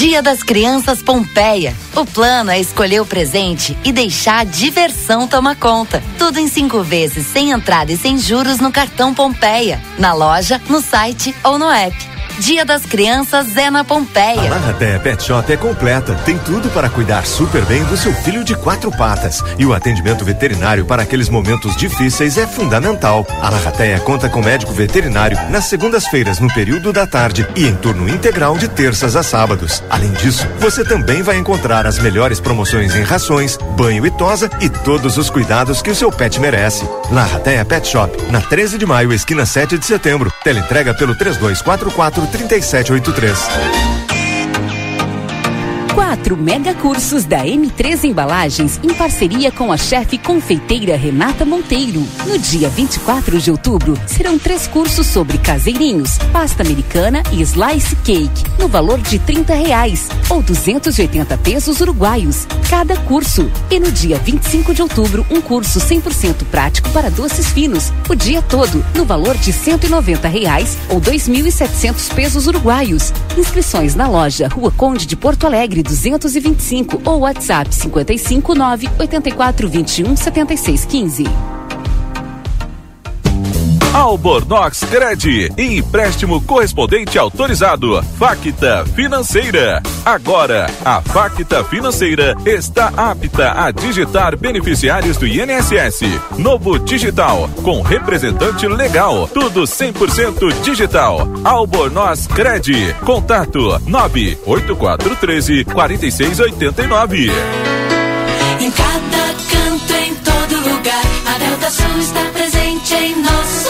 Dia das Crianças Pompeia. O plano é escolher o presente e deixar a diversão tomar conta. Tudo em cinco vezes, sem entrada e sem juros no cartão Pompeia. Na loja, no site ou no app. Dia das Crianças é na Pompeia. A Larraté Pet Shop é completa. Tem tudo para cuidar super bem do seu filho de quatro patas. E o atendimento veterinário para aqueles momentos difíceis é fundamental. A Larrateia conta com médico veterinário nas segundas-feiras no período da tarde e em turno integral de terças a sábados. Além disso, você também vai encontrar as melhores promoções em rações, banho e tosa e todos os cuidados que o seu pet merece. Larrateia Pet Shop, na 13 de maio, esquina 7 de setembro. Teleentrega pelo 3244 3783. Quatro mega cursos da M3 Embalagens em parceria com a chefe confeiteira Renata Monteiro. No dia 24 de outubro, serão três cursos sobre caseirinhos, pasta americana e slice cake, no valor de 30 reais ou 280 pesos uruguaios cada curso. E no dia 25 de outubro, um curso 100% prático para doces finos, o dia todo, no valor de 190 reais ou 2.700 pesos uruguaios. Inscrições na loja Rua Conde de Porto Alegre 225 ou WhatsApp 55 9 84 21 76 15. Albornoz Cred, empréstimo correspondente autorizado. Facta Financeira. Agora, a Facta Financeira está apta a digitar beneficiários do INSS. Novo Digital, com representante legal. Tudo 100% digital. Albornoz Cred. Contato 98413 4689. Em cada canto, em todo lugar, a Delta Sul está presente em nosso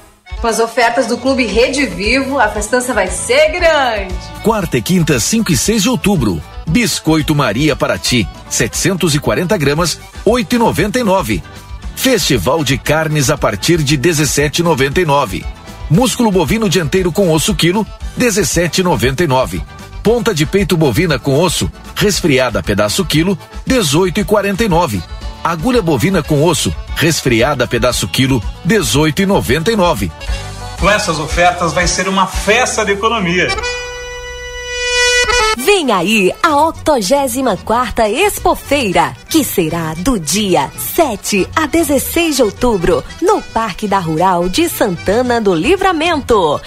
Com as ofertas do Clube Rede Vivo, a festança vai ser grande. Quarta e quinta, 5 e 6 de outubro. Biscoito Maria para ti, 740 gramas, 8,99. Festival de carnes a partir de 17,99. Músculo bovino dianteiro com osso quilo, 17,99. Ponta de peito bovina com osso, resfriada pedaço quilo, 18,49. Agulha bovina com osso, resfriada pedaço quilo, 18,99. Com essas ofertas vai ser uma festa de economia. Vem aí a 84 Expofeira, que será do dia 7 a 16 de outubro, no Parque da Rural de Santana do Livramento.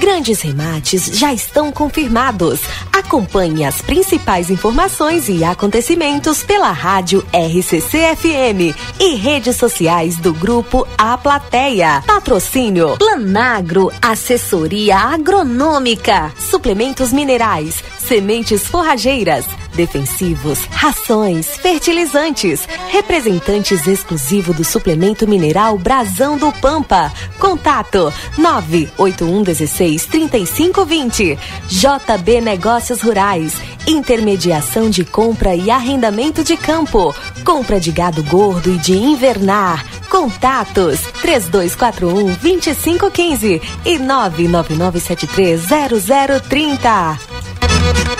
Grandes remates já estão confirmados. Acompanhe as principais informações e acontecimentos pela rádio RCC FM e redes sociais do grupo A Plateia. Patrocínio Planagro, assessoria agronômica, suplementos minerais, sementes forrageiras, defensivos, rações, fertilizantes, representantes exclusivo do suplemento mineral Brasão do Pampa. Contato 98116 3520. JB Negócios Rurais, intermediação de compra e arrendamento de campo, compra de gado gordo e de invernar. Contatos 3241 2515 e 99973 0030.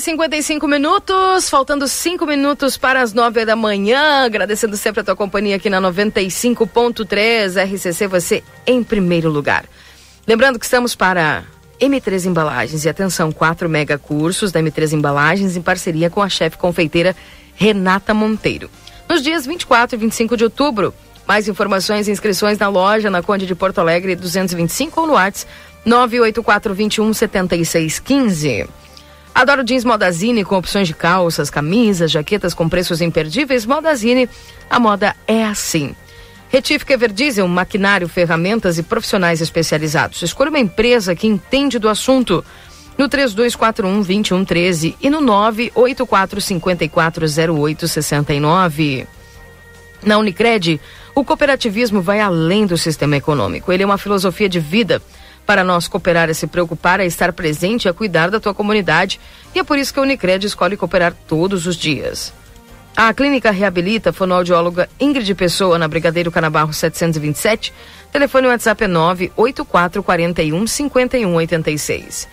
E 55 minutos, faltando 5 minutos para as 9 da manhã. Agradecendo sempre a tua companhia aqui na 95.3 RCC, você em primeiro lugar. Lembrando que estamos para M3 Embalagens e atenção, quatro mega cursos da M3 Embalagens em parceria com a chefe confeiteira Renata Monteiro. Nos dias 24 e 25 de outubro, mais informações e inscrições na loja na Conde de Porto Alegre 225 ou no WhatsApp 984 21 7615. Adoro jeans Modazine com opções de calças, camisas, jaquetas com preços imperdíveis. Modazine, a moda é assim. Retífica Everdiesel, maquinário, ferramentas e profissionais especializados. Escolha uma empresa que entende do assunto. No 3241-2113 e no 984-540869. Na Unicred, O cooperativismo vai além do sistema econômico. Ele é uma filosofia de vida. Para nós, cooperar é se preocupar, é estar presente, é cuidar da tua comunidade. E é por isso que a Unicred escolhe cooperar todos os dias. A clínica reabilita a fonoaudióloga Ingrid Pessoa na Brigadeiro Canabarro 727. Telefone WhatsApp é 98441 5186.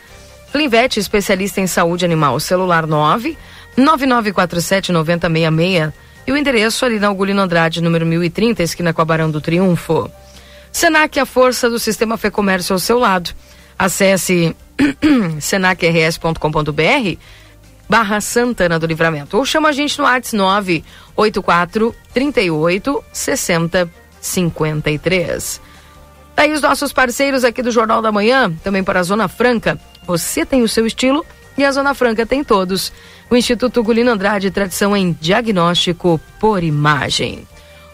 Clinvet, especialista em saúde animal, celular 9 9947 9066 e o endereço ali na Augulino Andrade, número 1030, esquina com a Barão do Triunfo. Senac, a força do sistema Fê Comércio ao seu lado. Acesse senacrs.com.br barra Santana do Livramento. Ou chama a gente no WhatsApp 984 38 60 53. Aí os nossos parceiros aqui do Jornal da Manhã, também para a Zona Franca. Você tem o seu estilo e a Zona Franca tem todos. O Instituto Gulino Andrade, tradição em diagnóstico por imagem.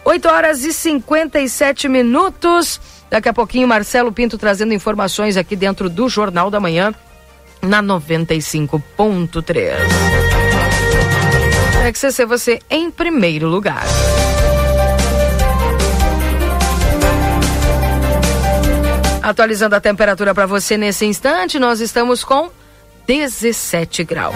8 horas e 57 minutos. Daqui a pouquinho, Marcelo Pinto trazendo informações aqui dentro do Jornal da Manhã na 95.3. É que ser você em primeiro lugar. Atualizando a temperatura para você nesse instante, nós estamos com 17 graus.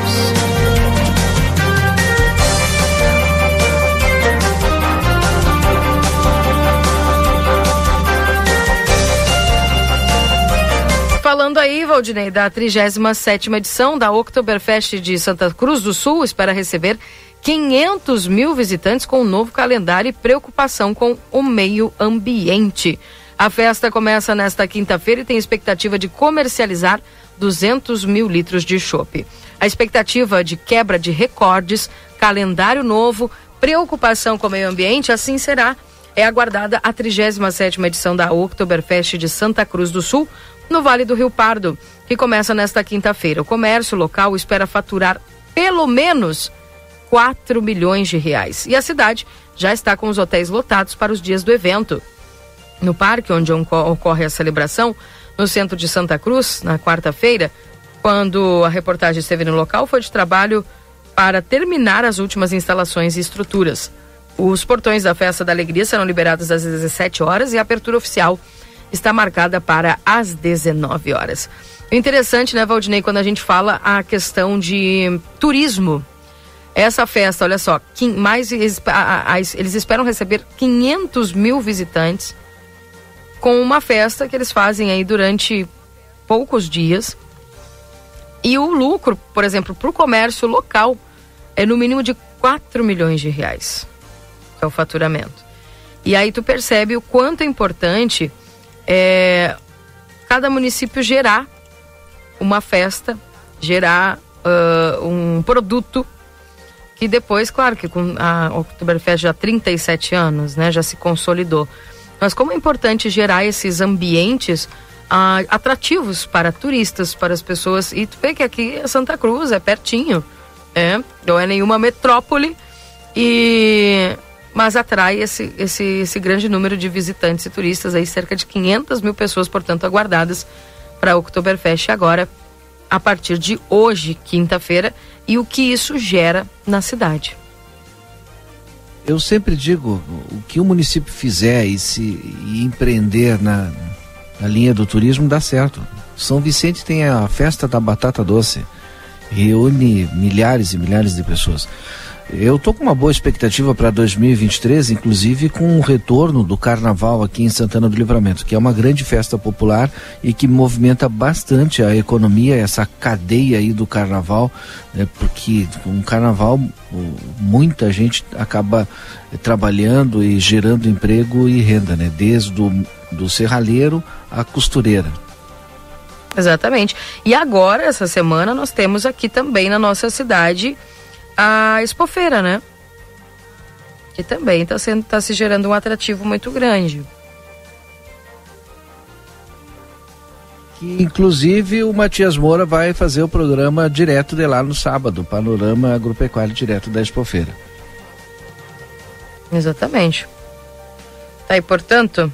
Valdinei, da 37 edição da Oktoberfest de Santa Cruz do Sul, espera receber 500 mil visitantes com um novo calendário e preocupação com o meio ambiente. A festa começa nesta quinta-feira e tem expectativa de comercializar 200 mil litros de chopp. A expectativa de quebra de recordes, calendário novo, preocupação com o meio ambiente, assim será. É aguardada a 37 edição da Oktoberfest de Santa Cruz do Sul, no Vale do Rio Pardo, que começa nesta quinta-feira. O comércio local espera faturar pelo menos 4 milhões de reais. E a cidade já está com os hotéis lotados para os dias do evento. No parque onde ocorre a celebração, no centro de Santa Cruz, na quarta-feira, quando a reportagem esteve no local, foi de trabalho para terminar as últimas instalações e estruturas. Os portões da Festa da Alegria serão liberados às 17 horas e a abertura oficial está marcada para as 19 horas. Interessante, né, Valdinei, quando a gente fala a questão de turismo. Essa festa, olha só, mais eles esperam receber 500 mil visitantes com uma festa que eles fazem aí durante poucos dias. E o lucro, por exemplo, para o comércio local é no mínimo de 4 milhões de reais. É o faturamento. E aí tu percebe o quanto é importante é, cada município gerar uma festa, gerar uh, um produto que depois, claro que com a Oktoberfest já há 37 anos, né, já se consolidou. Mas como é importante gerar esses ambientes uh, atrativos para turistas, para as pessoas. E tu vê que aqui é Santa Cruz, é pertinho, é, não é nenhuma metrópole. E mas atrai esse, esse, esse grande número de visitantes e turistas, aí cerca de 500 mil pessoas, portanto, aguardadas para o Oktoberfest agora, a partir de hoje, quinta-feira, e o que isso gera na cidade. Eu sempre digo, o que o município fizer e se e empreender na, na linha do turismo dá certo. São Vicente tem a festa da batata doce, reúne milhares e milhares de pessoas. Eu tô com uma boa expectativa para 2023, inclusive com o retorno do carnaval aqui em Santana do Livramento, que é uma grande festa popular e que movimenta bastante a economia, essa cadeia aí do carnaval, né, porque com o carnaval muita gente acaba trabalhando e gerando emprego e renda, né, desde do serralheiro à costureira. Exatamente. E agora, essa semana, nós temos aqui também na nossa cidade a Expofeira, né? Que também está sendo tá se gerando um atrativo muito grande. Que, inclusive o Matias Moura vai fazer o programa direto de lá no sábado, Panorama Agropecuário direto da Expofeira. Exatamente. Tá aí, portanto,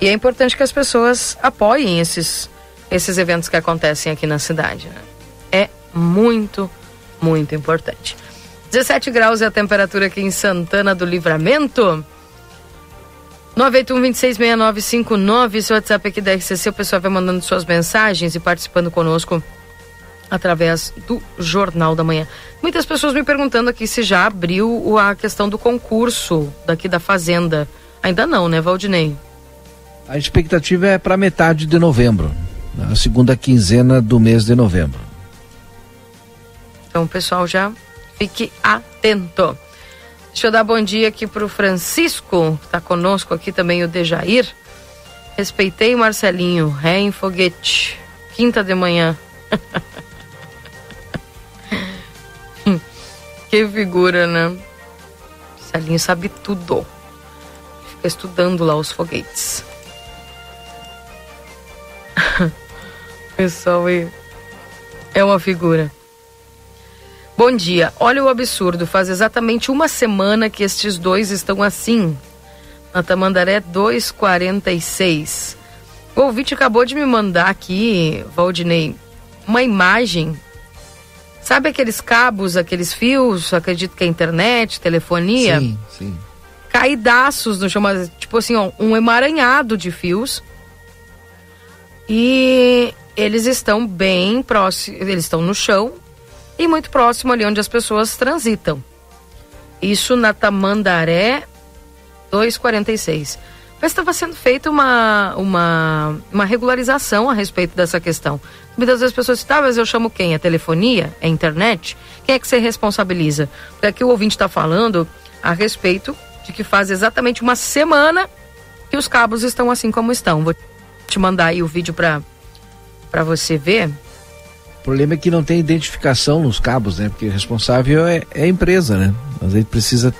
e é importante que as pessoas apoiem esses, esses eventos que acontecem aqui na cidade. Né? É muito muito importante. 17 graus é a temperatura aqui em Santana do Livramento. 981-266959, seu WhatsApp aqui da RCC, o pessoal vai mandando suas mensagens e participando conosco através do Jornal da Manhã. Muitas pessoas me perguntando aqui se já abriu a questão do concurso daqui da Fazenda. Ainda não, né, Valdinei? A expectativa é para metade de novembro, a segunda quinzena do mês de novembro. Então, pessoal, já fique atento. Deixa eu dar bom dia aqui para o Francisco, que está conosco aqui também, o Dejair. Respeitei Marcelinho, ré em foguete, quinta de manhã. que figura, né? Marcelinho sabe tudo. Fica estudando lá os foguetes. Pessoal, é uma figura. Bom dia. Olha o absurdo. Faz exatamente uma semana que estes dois estão assim. Na Tamandaré 246. O ouvinte acabou de me mandar aqui, Valdinei, uma imagem. Sabe aqueles cabos, aqueles fios, acredito que é internet, telefonia? Sim, sim. Caidaços no chão, mas, tipo assim, ó, um emaranhado de fios. E eles estão bem próximos, eles estão no chão, e muito próximo ali onde as pessoas transitam. Isso na Tamandaré 246. Mas estava sendo feita uma, uma, uma regularização a respeito dessa questão. Muitas vezes as pessoas dizem, tá, mas eu chamo quem? A telefonia? É internet? Quem é que você responsabiliza? Porque aqui o ouvinte está falando a respeito de que faz exatamente uma semana que os cabos estão assim como estão. Vou te mandar aí o vídeo para você ver. O problema é que não tem identificação nos cabos, né? Porque responsável é, é a empresa, né? Mas aí precisa.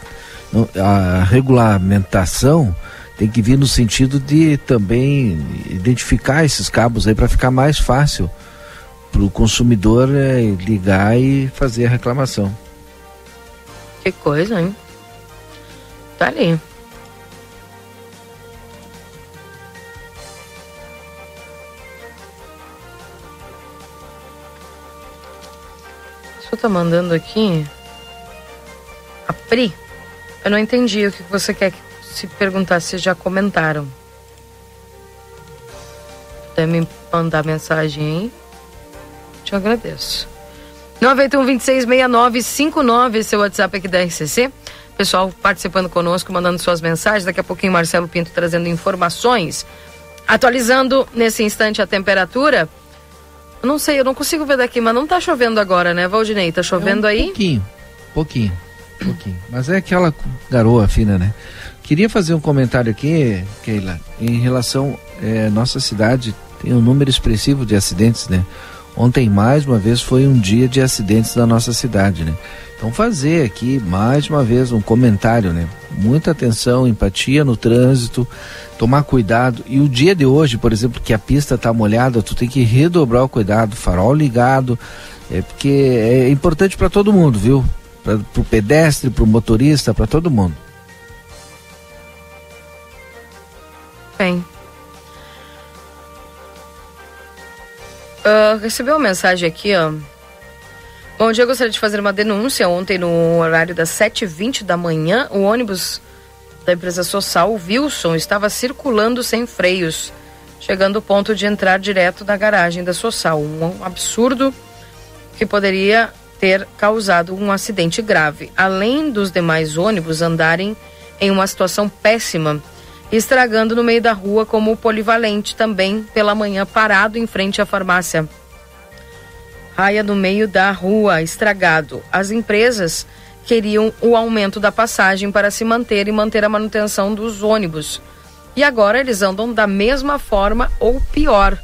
A regulamentação tem que vir no sentido de também identificar esses cabos aí para ficar mais fácil para o consumidor é, ligar e fazer a reclamação. Que coisa, hein? Tá ali. Tá mandando aqui. A Pri. Eu não entendi o que você quer se perguntar se já comentaram. Puder me mandar mensagem aí. Te agradeço. 981-266959, seu WhatsApp aqui da RCC. Pessoal participando conosco, mandando suas mensagens. Daqui a pouquinho, Marcelo Pinto trazendo informações. Atualizando nesse instante a temperatura. Eu não sei, eu não consigo ver daqui, mas não tá chovendo agora, né, Valdinei? Tá chovendo é um aí? Pouquinho, pouquinho, pouquinho. Mas é aquela garoa fina, né? Queria fazer um comentário aqui, Keila, em relação é, nossa cidade tem um número expressivo de acidentes, né? Ontem mais uma vez foi um dia de acidentes na nossa cidade, né? Então fazer aqui mais uma vez um comentário, né? Muita atenção, empatia no trânsito, tomar cuidado. E o dia de hoje, por exemplo, que a pista está molhada, tu tem que redobrar o cuidado, farol ligado, é porque é importante para todo mundo, viu? Para o pedestre, para o motorista, para todo mundo. Bem. Uh, recebeu uma mensagem aqui, ó. Bom dia, eu gostaria de fazer uma denúncia. Ontem, no horário das 7h20 da manhã, o ônibus da empresa Social, Wilson, estava circulando sem freios, chegando ao ponto de entrar direto na garagem da Social. Um absurdo que poderia ter causado um acidente grave. Além dos demais ônibus andarem em uma situação péssima, estragando no meio da rua, como o polivalente também pela manhã parado em frente à farmácia raia no meio da rua, estragado. As empresas queriam o aumento da passagem para se manter e manter a manutenção dos ônibus. E agora eles andam da mesma forma ou pior.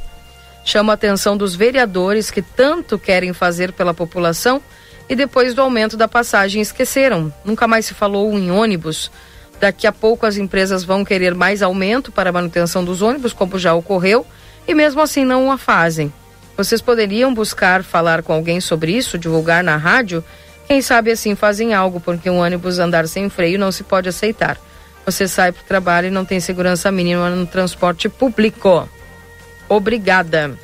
Chama a atenção dos vereadores que tanto querem fazer pela população e depois do aumento da passagem esqueceram. Nunca mais se falou em ônibus. Daqui a pouco as empresas vão querer mais aumento para a manutenção dos ônibus, como já ocorreu, e mesmo assim não a fazem. Vocês poderiam buscar falar com alguém sobre isso, divulgar na rádio? Quem sabe assim fazem algo, porque um ônibus andar sem freio não se pode aceitar. Você sai para o trabalho e não tem segurança mínima no transporte público. Obrigada.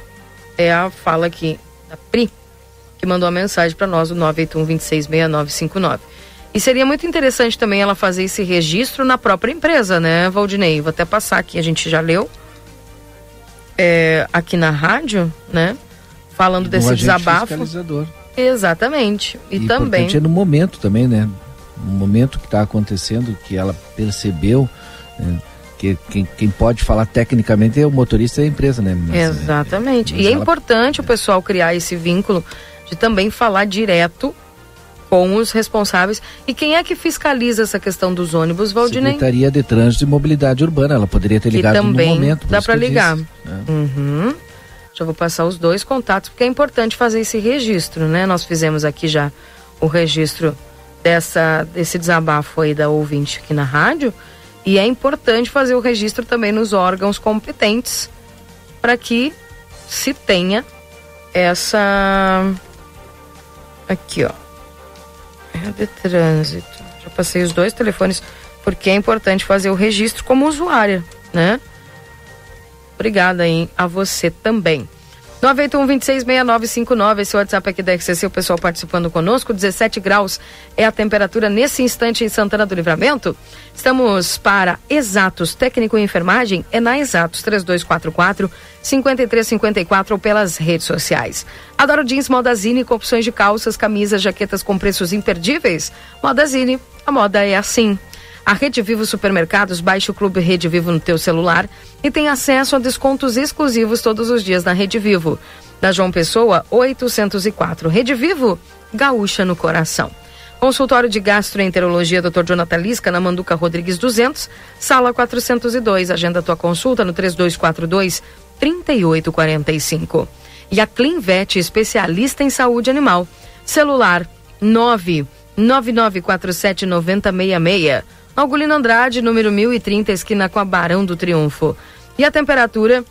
É a fala aqui da Pri, que mandou a mensagem para nós, o 981 266959. E seria muito interessante também ela fazer esse registro na própria empresa, né, Valdinei? Vou até passar aqui, a gente já leu é, aqui na rádio, né? Falando desse desabafo. Exatamente. E, E também. é no momento também, né? No momento que está acontecendo, que ela percebeu, né? que quem, quem pode falar tecnicamente é o motorista e a empresa, né? Mas, é, Exatamente. mas e é ela- importante o pessoal criar esse vínculo de também falar direto com os responsáveis. E quem é que fiscaliza essa questão dos ônibus, Valdinei? Secretaria de Trânsito e Mobilidade Urbana, ela poderia ter Que ligado também no momento. dá para ligar. disse, né? Uhum. Já vou passar os dois contatos, porque é importante fazer esse registro, né? Nós fizemos aqui já o registro dessa, desse desabafo aí da ouvinte aqui na rádio. E é importante fazer o registro também nos órgãos competentes para que se tenha essa. Aqui, ó. É de trânsito. Já passei os dois telefones, porque é importante fazer o registro como usuária, né? Obrigada aí a você também. 981-266959, esse WhatsApp aqui da RCC, o pessoal participando conosco. 17 graus é a temperatura nesse instante em Santana do Livramento. Estamos para Exatos Técnico em Enfermagem, é na Exatos 3244 5354 ou pelas redes sociais. Adoro jeans Modazine com opções de calças, camisas, jaquetas com preços imperdíveis. Modazine, a moda é assim. A Rede Vivo Supermercados baixe o Clube Rede Vivo no teu celular e tem acesso a descontos exclusivos todos os dias na Rede Vivo. Na João Pessoa, 804. Rede Vivo, gaúcha no coração. Consultório de Gastroenterologia Dr. Jonathan Lisca, na Manduca Rodrigues 200, sala 402. Agenda tua consulta no 3242 3845. E a Clinvet, especialista em saúde animal. Celular 99947 9066. Algolino Andrade, número 1030, esquina com a Barão do Triunfo. E a temperatura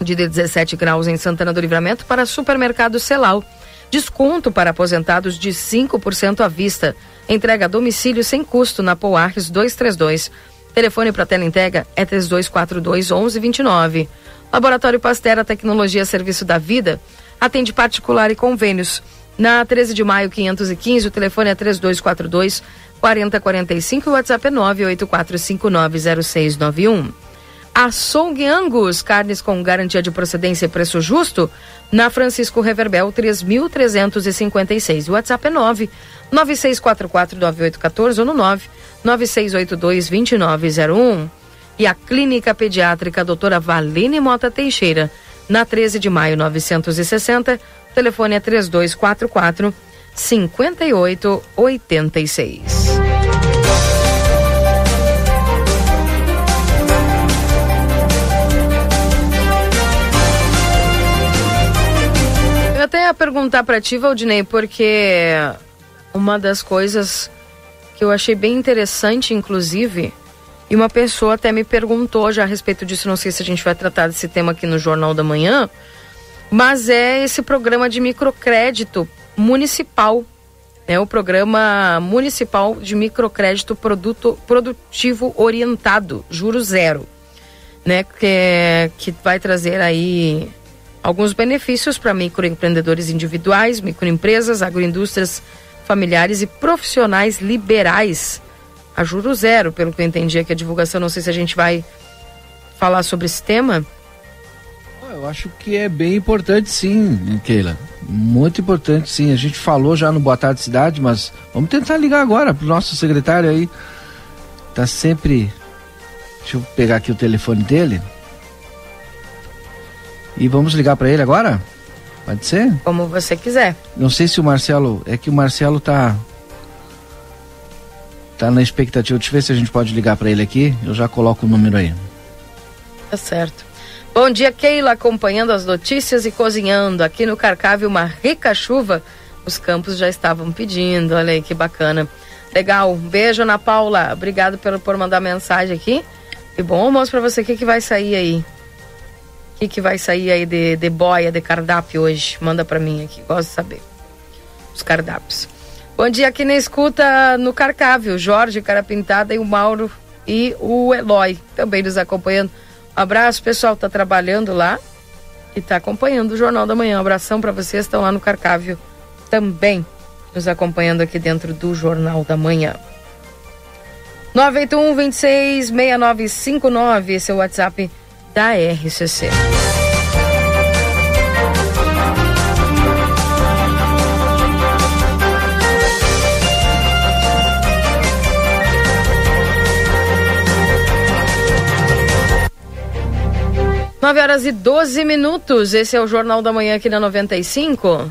de 17 graus em Santana do Livramento para supermercado Celal. Desconto para aposentados de 5% à vista. Entrega a domicílio sem custo na Poarres 232. Telefone para tela entrega é 3242 1129. Laboratório Pastera Tecnologia Serviço da Vida atende particular e convênios. Na 13 de maio 515, o telefone é 3242 4045 e o WhatsApp é 984590691. Açougue Angus, carnes com garantia de procedência e preço justo, na Francisco Reverbel 3356. O WhatsApp é 9 96449814 ou no 9 96822901. E a Clínica Pediátrica Doutora Valine Mota Teixeira, na 13 de maio 960, o telefone é 3244 5886. Eu até ia perguntar pra ti, Valdinei, porque uma das coisas que eu achei bem interessante, inclusive, e uma pessoa até me perguntou já a respeito disso, não sei se a gente vai tratar desse tema aqui no Jornal da Manhã, mas é esse programa de microcrédito municipal, né? O programa municipal de microcrédito produto, produtivo orientado, juro zero, né? Que, que vai trazer aí alguns benefícios para microempreendedores individuais, microempresas, agroindústrias familiares e profissionais liberais a juro zero, pelo que eu entendi aqui a divulgação. Não sei se a gente vai falar sobre esse tema. Eu acho que é bem importante sim, Keila. Muito importante sim. A gente falou já no Boa Tarde Cidade, mas vamos tentar ligar agora pro nosso secretário aí. Tá sempre. Deixa eu pegar aqui o telefone dele. E vamos ligar para ele agora? Pode ser? Como você quiser. Não sei se o Marcelo. É que o Marcelo tá. Tá na expectativa. Deixa eu ver se a gente pode ligar para ele aqui. Eu já coloco o número aí. Tá certo. Bom dia, Keila, acompanhando as notícias e cozinhando. Aqui no Carcave, uma rica chuva. Os campos já estavam pedindo. Olha aí que bacana. Legal. Beijo, Ana Paula. Obrigado pelo, por mandar mensagem aqui. E bom almoço pra você. O que, que vai sair aí? O que, que vai sair aí de, de boia, de cardápio hoje? Manda pra mim aqui. Gosto de saber. Os cardápios. Bom dia aqui na escuta no Carcávio. Jorge, Cara Pintada e o Mauro e o Eloy também nos acompanhando. Abraço, pessoal, tá trabalhando lá e tá acompanhando o Jornal da Manhã. Um abração para vocês, estão lá no Carcávio também. nos acompanhando aqui dentro do Jornal da Manhã. 981 26 6959, esse é o WhatsApp da RCC. Nove horas e 12 minutos. Esse é o Jornal da Manhã aqui na 95.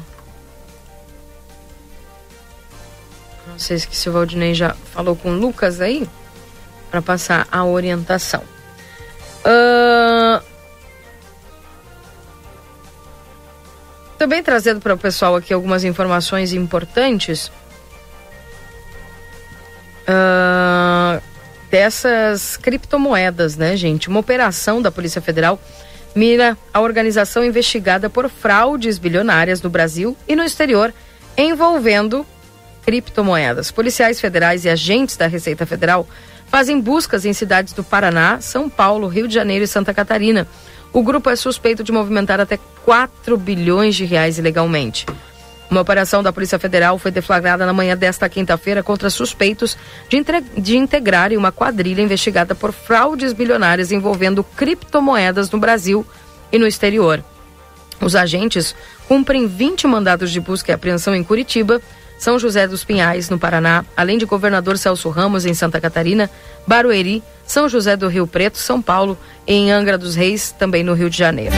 Não sei se o Valdinei já falou com o Lucas aí para passar a orientação. Uh... Também trazendo para o pessoal aqui algumas informações importantes uh... dessas criptomoedas, né, gente? Uma operação da Polícia Federal mira a organização investigada por fraudes bilionárias no Brasil e no exterior envolvendo criptomoedas. Policiais federais e agentes da Receita Federal fazem buscas em cidades do Paraná, São Paulo, Rio de Janeiro e Santa Catarina. O grupo é suspeito de movimentar até 4 bilhões de reais ilegalmente. Uma operação da Polícia Federal foi deflagrada na manhã desta quinta-feira contra suspeitos de, entre... de integrarem uma quadrilha investigada por fraudes bilionárias envolvendo criptomoedas no Brasil e no exterior. Os agentes cumprem 20 mandados de busca e apreensão em Curitiba, são José dos Pinhais, no Paraná, além de governador Celso Ramos, em Santa Catarina, Barueri, São José do Rio Preto, São Paulo, e em Angra dos Reis, também no Rio de Janeiro.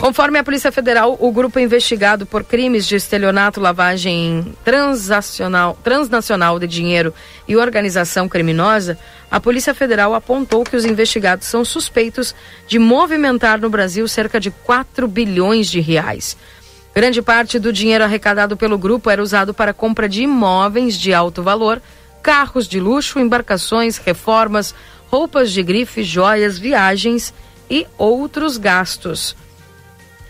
Conforme a Polícia Federal, o grupo investigado por crimes de estelionato, lavagem transacional, transnacional de dinheiro e organização criminosa, a Polícia Federal apontou que os investigados são suspeitos de movimentar no Brasil cerca de 4 bilhões de reais. Grande parte do dinheiro arrecadado pelo grupo era usado para compra de imóveis de alto valor, carros de luxo, embarcações, reformas, roupas de grife, joias, viagens e outros gastos.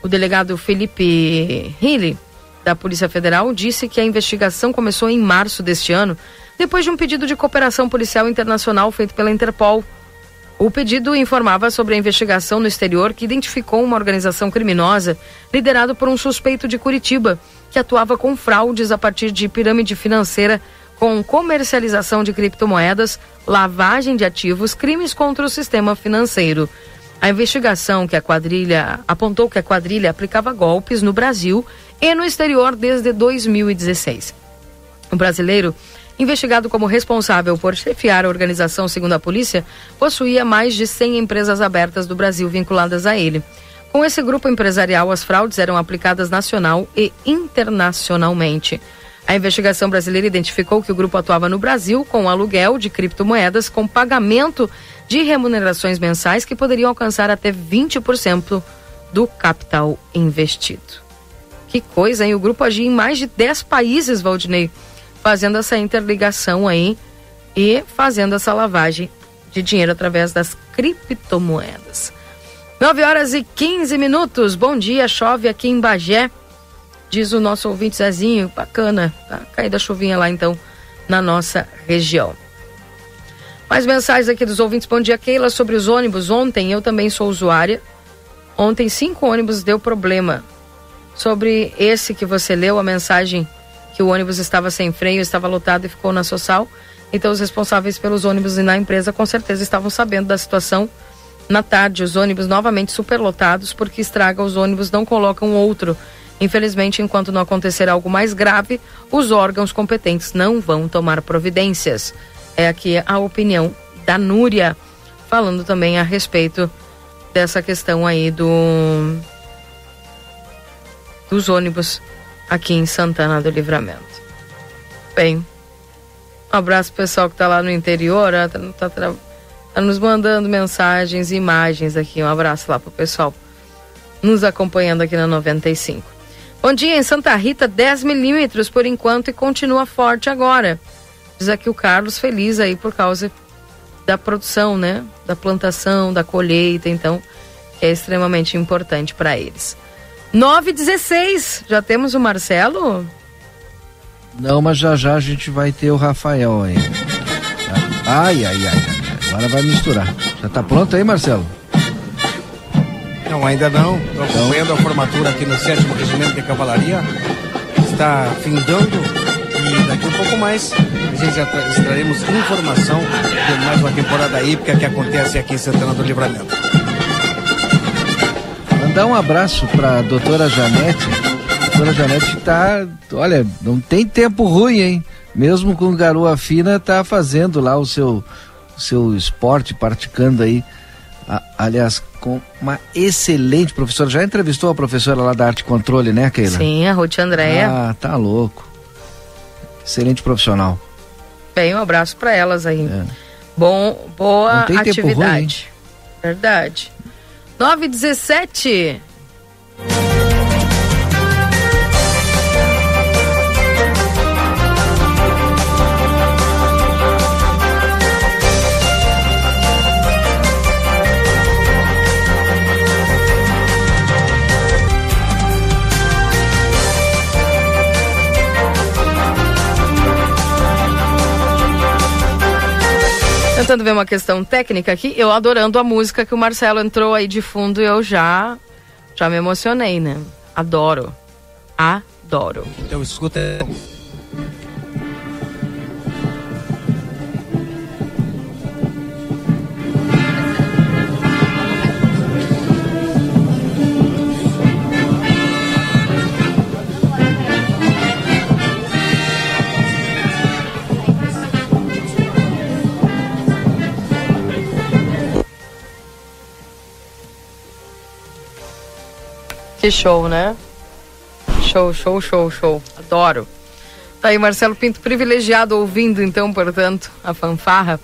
O delegado Felipe Hille, da Polícia Federal, disse que a investigação começou em março deste ano, depois de um pedido de cooperação policial internacional feito pela Interpol. O pedido informava sobre a investigação no exterior que identificou uma organização criminosa liderada por um suspeito de Curitiba, que atuava com fraudes a partir de pirâmide financeira com comercialização de criptomoedas, lavagem de ativos, crimes contra o sistema financeiro. A investigação que a quadrilha apontou que a quadrilha aplicava golpes no Brasil e no exterior desde 2016. O brasileiro, investigado como responsável por chefiar a organização segundo a polícia, possuía mais de 100 empresas abertas do Brasil vinculadas a ele. Com esse grupo empresarial, as fraudes eram aplicadas nacional e internacionalmente. A investigação brasileira identificou que o grupo atuava no Brasil com aluguel de criptomoedas com pagamento de remunerações mensais que poderiam alcançar até 20% do capital investido. Que coisa, hein? O grupo agia em mais de 10 países, Valdinei, fazendo essa interligação aí e fazendo essa lavagem de dinheiro através das criptomoedas. 9 horas e 15 minutos. Bom dia, chove aqui em Bagé. Diz o nosso ouvinte Zezinho, bacana, tá caída a chuvinha lá então na nossa região. Mais mensagens aqui dos ouvintes. Bom dia, Keila. Sobre os ônibus, ontem eu também sou usuária. Ontem cinco ônibus deu problema. Sobre esse que você leu, a mensagem que o ônibus estava sem freio, estava lotado e ficou na social. Então os responsáveis pelos ônibus e na empresa com certeza estavam sabendo da situação. Na tarde, os ônibus novamente superlotados, porque estraga os ônibus, não colocam outro. Infelizmente, enquanto não acontecer algo mais grave, os órgãos competentes não vão tomar providências. É aqui a opinião da Núria, falando também a respeito dessa questão aí do dos ônibus aqui em Santana do Livramento. Bem, um abraço pessoal que está lá no interior, tá, tá, tá, nos mandando mensagens e imagens aqui. Um abraço lá pro pessoal nos acompanhando aqui na 95. Bom dia, em Santa Rita, 10 milímetros por enquanto e continua forte agora. Diz aqui o Carlos feliz aí por causa da produção, né? Da plantação, da colheita, então, que é extremamente importante para eles. 916, já temos o Marcelo? Não, mas já já a gente vai ter o Rafael aí. Ai, ai, ai, ai. Agora vai misturar. Já tá pronto aí, Marcelo? Não, ainda não. Estou acompanhando a formatura aqui no 7 Regimento de Cavalaria. Está findando e daqui um pouco mais a gente já tra- extrairemos informação de mais uma temporada hípica que acontece aqui em Santana do Livramento. Mandar um abraço pra doutora Janete. A doutora Janete tá, olha, não tem tempo ruim, hein? Mesmo com garoa fina, tá fazendo lá o seu, o seu esporte, praticando aí. A- aliás, com uma excelente professora. Já entrevistou a professora lá da Arte Controle, né, Keila? Sim, a Ruth Andréia. Ah, tá louco. Excelente profissional. Bem, um abraço para elas aí. Bom, boa É. Tem tempo atividade. Verdade. 9 e 17. Tentando ver uma questão técnica aqui, eu adorando a música que o Marcelo entrou aí de fundo, eu já já me emocionei, né? Adoro. Adoro. Então escuta. Show, né? Show, show, show, show. Adoro. Tá aí, Marcelo Pinto, privilegiado ouvindo, então, portanto, a fanfarra,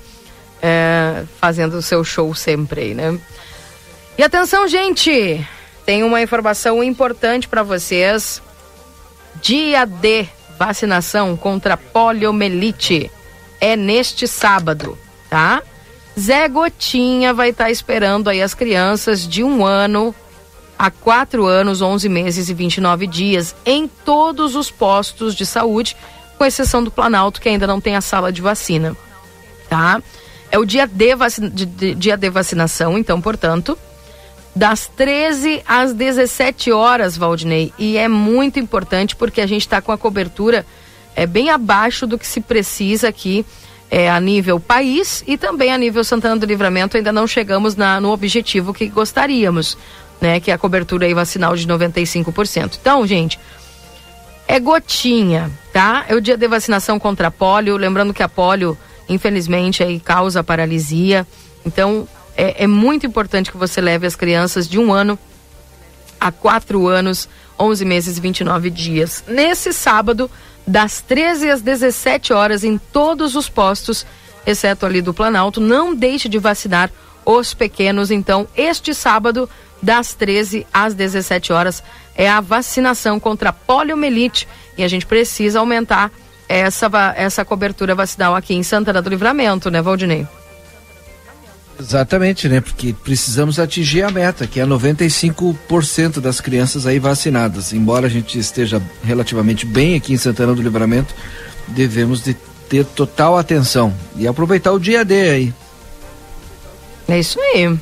é, fazendo o seu show sempre aí, né? E atenção, gente! Tem uma informação importante para vocês. Dia de vacinação contra poliomielite é neste sábado, tá? Zé Gotinha vai estar esperando aí as crianças de um ano a 4 anos, 11 meses e 29 dias em todos os postos de saúde, com exceção do Planalto, que ainda não tem a sala de vacina. Tá? É o dia de, vacina, de, de- dia de vacinação, então, portanto, das 13 às 17 horas, Valdinei. E é muito importante porque a gente está com a cobertura é, bem abaixo do que se precisa aqui é, a nível país e também a nível Santana do Livramento. Ainda não chegamos na, no objetivo que gostaríamos, né? Que é a cobertura aí vacinal de 95%. Então, gente, é gotinha, tá? É o dia de vacinação contra a polio. Lembrando que a polio, infelizmente, aí causa paralisia. Então, é, é muito importante que você leve as crianças de um ano a quatro anos, 11 meses e 29 dias. Nesse sábado, das 13 às 17 horas, em todos os postos, exceto ali do Planalto, não deixe de vacinar os pequenos. Então, este sábado, das 13 às 17 horas, é a vacinação contra a poliomielite e a gente precisa aumentar essa, essa cobertura vacinal aqui em Santana do Livramento, né, Valdinei? Exatamente, né? Porque precisamos atingir a meta, que é 95% das crianças aí vacinadas. Embora a gente esteja relativamente bem aqui em Santana do Livramento, devemos de ter total atenção e aproveitar o dia D aí. É isso aí.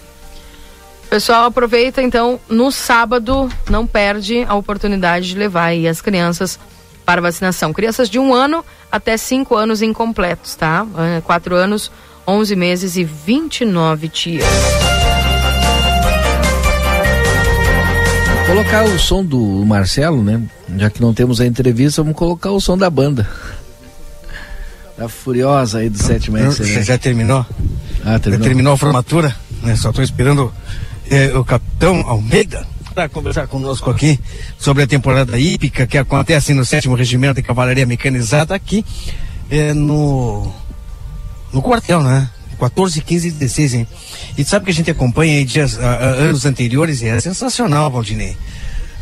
Pessoal, aproveita então no sábado, não perde a oportunidade de levar aí as crianças para vacinação. Crianças de um ano até cinco anos incompletos, tá? Eh, Quatro anos, 11 meses e 29 dias. Vou colocar o som do Marcelo, né? Já que não temos a entrevista, vamos colocar o som da banda. Da Furiosa aí do sétimo. Você já terminou? Ah, terminou. Já terminou a formatura? né? Só estou esperando eh, o capitão Almeida para conversar conosco aqui sobre a temporada hípica que acontece no 7 Regimento de Cavalaria Mecanizada aqui eh, no, no quartel, né? 14, 15 e 16, hein? E sabe que a gente acompanha aí dias, ah, ah, anos anteriores e é sensacional, Valdinei.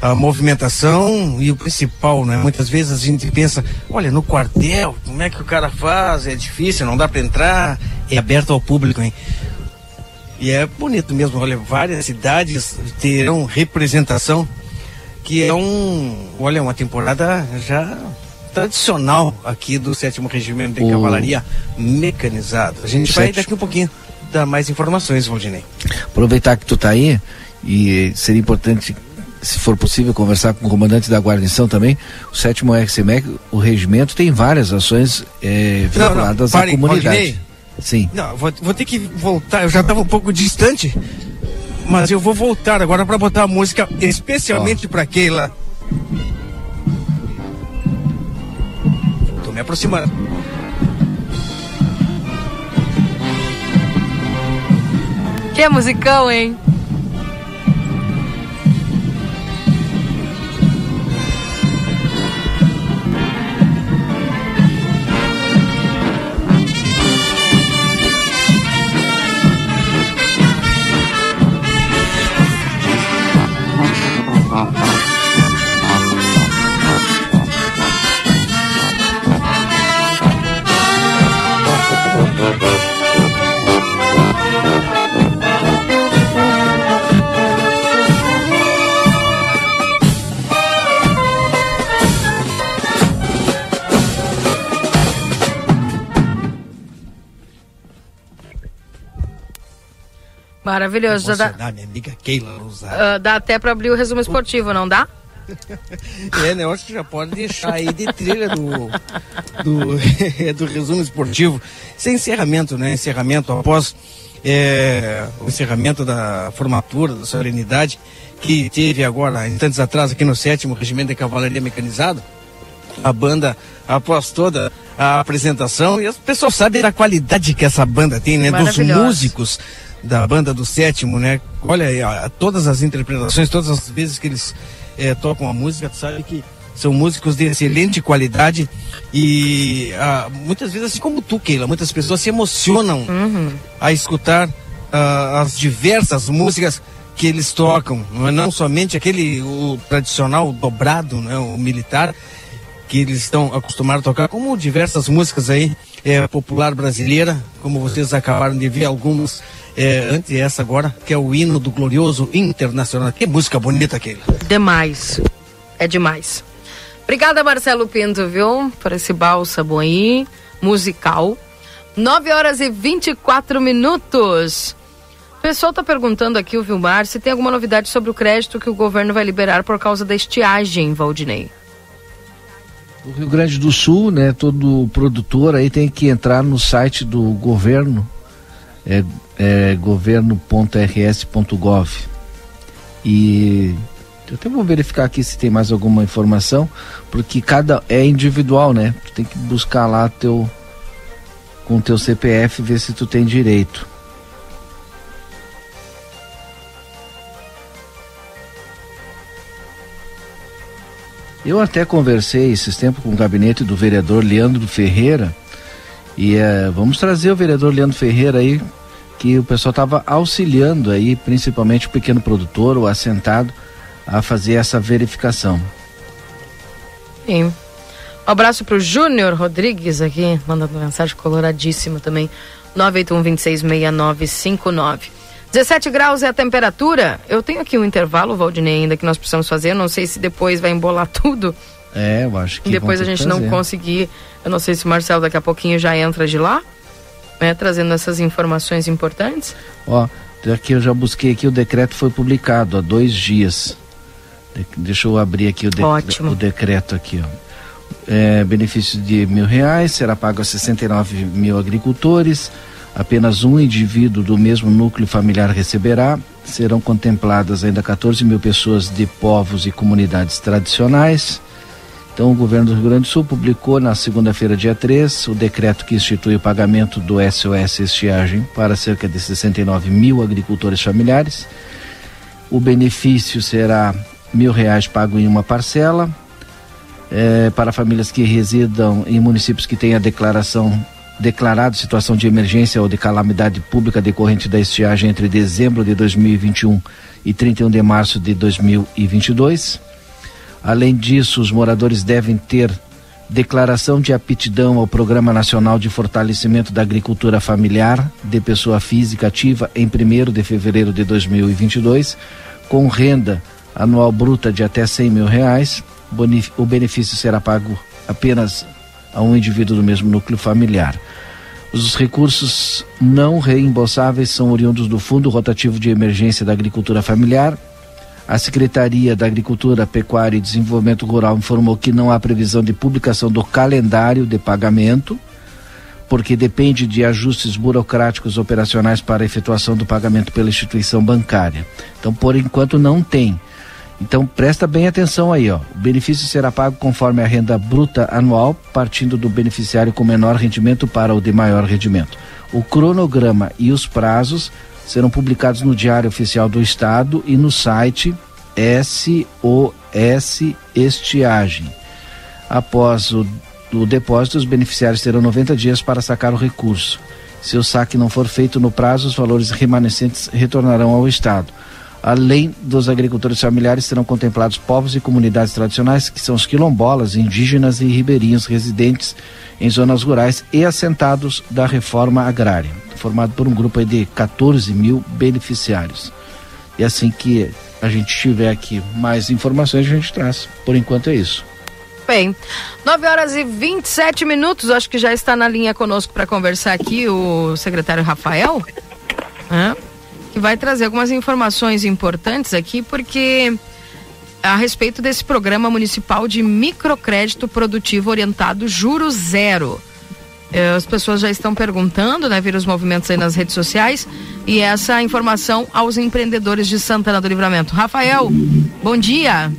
A movimentação e o principal, né? Muitas vezes a gente pensa, olha, no quartel, como é que o cara faz? É difícil, não dá para entrar, é aberto ao público, hein? E é bonito mesmo, olha, várias cidades terão representação, que é um, olha, uma temporada já tradicional aqui do sétimo regimento de O- cavalaria mecanizado. A gente vai daqui um pouquinho dar mais informações, Valdinei. Aproveitar que tu tá aí E seria importante, se for possível, conversar com o comandante da guarnição também. O sétimo XMEC, o regimento tem várias ações é, vinculadas não, não, à comunidade. Sim. Não, vou, vou ter que voltar, eu já estava um pouco distante, mas eu vou voltar agora para botar a música especialmente para Keila. Tô me aproximando. Que musicão, hein? Maravilhoso. Já dá, minha amiga Keila Lousada. ah, dá até para abrir o resumo esportivo, não dá? É, né? Eu acho que já pode deixar aí de trilha do, do, do resumo esportivo. Isso é encerramento, né? Encerramento após é, o encerramento da formatura, da solenidade, que teve agora, instantes atrás, aqui no sétimo Regimento de Cavalaria Mecanizado. A banda, após toda a apresentação, e as pessoas sabem da qualidade que essa banda tem, né? Dos músicos da banda do sétimo, né? Olha aí, ó, todas as interpretações, todas as vezes que eles eh, tocam a música, tu sabe que são músicos de excelente qualidade e ah, muitas vezes, assim como tu, Keila, muitas pessoas se emocionam a escutar ah, as diversas músicas que eles tocam, não é não somente aquele o tradicional dobrado, né, o militar que eles estão acostumados a tocar, como diversas músicas aí é, popular brasileira, como vocês acabaram de ver algumas é, antes essa agora, que é o hino do glorioso internacional. Que música bonita aquele. Demais. É demais. Obrigada, Marcelo Pinto, viu? Por esse bálsamo aí, musical. 9 horas e 24 minutos. O pessoal tá perguntando aqui, o Vilmar, se tem alguma novidade sobre o crédito que o governo vai liberar por causa da estiagem, Valdinei. O Rio Grande do Sul, né, todo produtor aí tem que entrar no site do governo, é, é governo.rs.gov. E eu até vou verificar aqui se tem mais alguma informação, porque cada é individual, né? Tu tem que buscar lá teu com teu CPF ver se tu tem direito. Eu até conversei esses tempos com o gabinete do vereador Leandro Ferreira e eh, vamos trazer o vereador Leandro Ferreira aí, que o pessoal estava auxiliando aí, principalmente o pequeno produtor, o assentado, a fazer essa verificação. Sim. Um abraço pro Júnior Rodrigues aqui, mandando mensagem coloradíssima também. 981-266959. 17 graus é a temperatura. Eu tenho aqui um intervalo, Valdinei, ainda que nós precisamos fazer. Não sei se depois vai embolar tudo. É, eu acho que E depois a gente não conseguir. Eu não sei se o Marcelo daqui a pouquinho já entra de lá, né, trazendo essas informações importantes. Ó, aqui eu já busquei aqui, o decreto foi publicado há dois dias. De- deixa eu abrir aqui o, de- Ótimo. o decreto aqui, ó. É, benefício de mil reais será pago a 69 mil agricultores. Apenas um indivíduo do mesmo núcleo familiar receberá. Serão contempladas ainda 14 mil pessoas de povos e comunidades tradicionais. Então, o governo do Rio Grande do Sul publicou na segunda-feira, dia 3, o decreto que institui o pagamento do SOS Estiagem para cerca de 69 mil agricultores familiares. O benefício será mil reais pago em uma parcela. eh, para famílias que residam em municípios que tenham a declaração declarado situação de emergência ou de calamidade pública decorrente da estiagem entre dezembro de 2021 e 31 de março de 2022. Além disso, os moradores devem ter declaração de aptidão ao Programa Nacional de Fortalecimento da Agricultura Familiar de pessoa física ativa em 1 de fevereiro de 2022, com renda anual bruta de até 100 mil reais. O benefício será pago apenas a um indivíduo do mesmo núcleo familiar. Os recursos não reembolsáveis são oriundos do Fundo Rotativo de Emergência da Agricultura Familiar. A Secretaria da Agricultura, Pecuária e Desenvolvimento Rural informou que não há previsão de publicação do calendário de pagamento, porque depende de ajustes burocráticos operacionais para a efetuação do pagamento pela instituição bancária. Então, por enquanto, não tem. Então presta bem atenção aí, ó. O benefício será pago conforme a renda bruta anual, partindo do beneficiário com menor rendimento para o de maior rendimento. O cronograma e os prazos serão publicados no Diário Oficial do Estado e no site SOS Estiagem. Após o, o depósito, os beneficiários terão 90 dias para sacar o recurso. Se o saque não for feito no prazo, os valores remanescentes retornarão ao Estado. Além dos agricultores familiares, serão contemplados povos e comunidades tradicionais, que são os quilombolas, indígenas e ribeirinhos residentes em zonas rurais e assentados da reforma agrária, formado por um grupo de 14 mil beneficiários. E assim que a gente tiver aqui mais informações, a gente traz. Por enquanto é isso. Bem, 9 horas e 27 minutos, acho que já está na linha conosco para conversar aqui o secretário Rafael. Hã? Que vai trazer algumas informações importantes aqui, porque a respeito desse programa municipal de microcrédito produtivo orientado Juro Zero. Eh, as pessoas já estão perguntando, né? Viram os movimentos aí nas redes sociais e essa informação aos empreendedores de Santana do Livramento. Rafael, bom dia.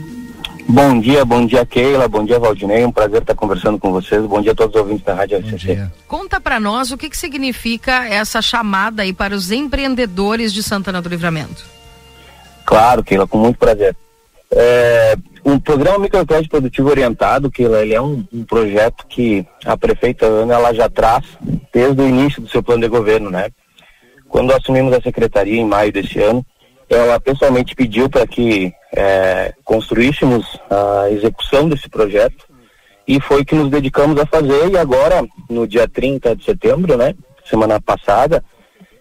Bom dia, bom dia Keila, bom dia Valdinei, um prazer estar conversando com vocês, bom dia a todos os ouvintes da Rádio RCC. Conta para nós o que, que significa essa chamada aí para os empreendedores de Santana do Livramento. Claro, Keila, com muito prazer. É, o programa Microcrédito Produtivo Orientado, Keila, ele é um, um, projeto que a prefeita Ana ela já traz desde o início do seu plano de governo, né? Quando assumimos a secretaria em maio desse ano, ela pessoalmente pediu para que é, construíssemos a execução desse projeto e foi que nos dedicamos a fazer e agora, no dia 30 de setembro, né, semana passada,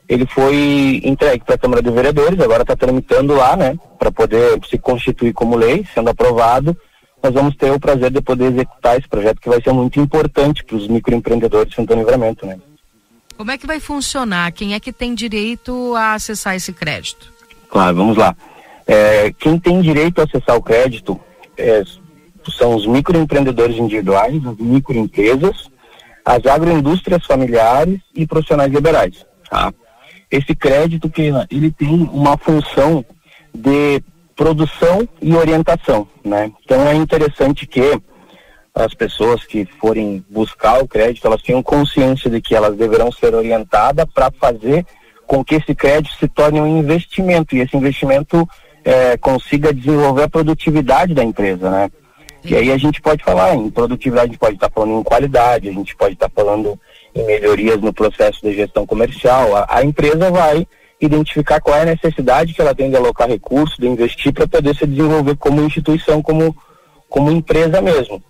ele foi entregue para a Câmara de Vereadores, agora está tramitando lá, né, para poder se constituir como lei, sendo aprovado, nós vamos ter o prazer de poder executar esse projeto que vai ser muito importante para os microempreendedores de Santo Livramento, né. Como é que vai funcionar? Quem é que tem direito a acessar esse crédito? Claro, vamos lá. É, quem tem direito a acessar o crédito é, são os microempreendedores individuais, as microempresas, as agroindústrias familiares e profissionais liberais. Tá? Esse crédito que ele tem uma função de produção e orientação, né? Então é interessante que as pessoas que forem buscar o crédito, elas tenham consciência de que elas deverão ser orientadas para fazer com que esse crédito se torne um investimento e esse investimento é, consiga desenvolver a produtividade da empresa, né? E aí a gente pode falar em produtividade, a gente pode estar falando em qualidade, a gente pode estar falando em melhorias no processo de gestão comercial. A, a empresa vai identificar qual é a necessidade que ela tem de alocar recursos, de investir para poder se desenvolver como instituição, como, como empresa mesmo.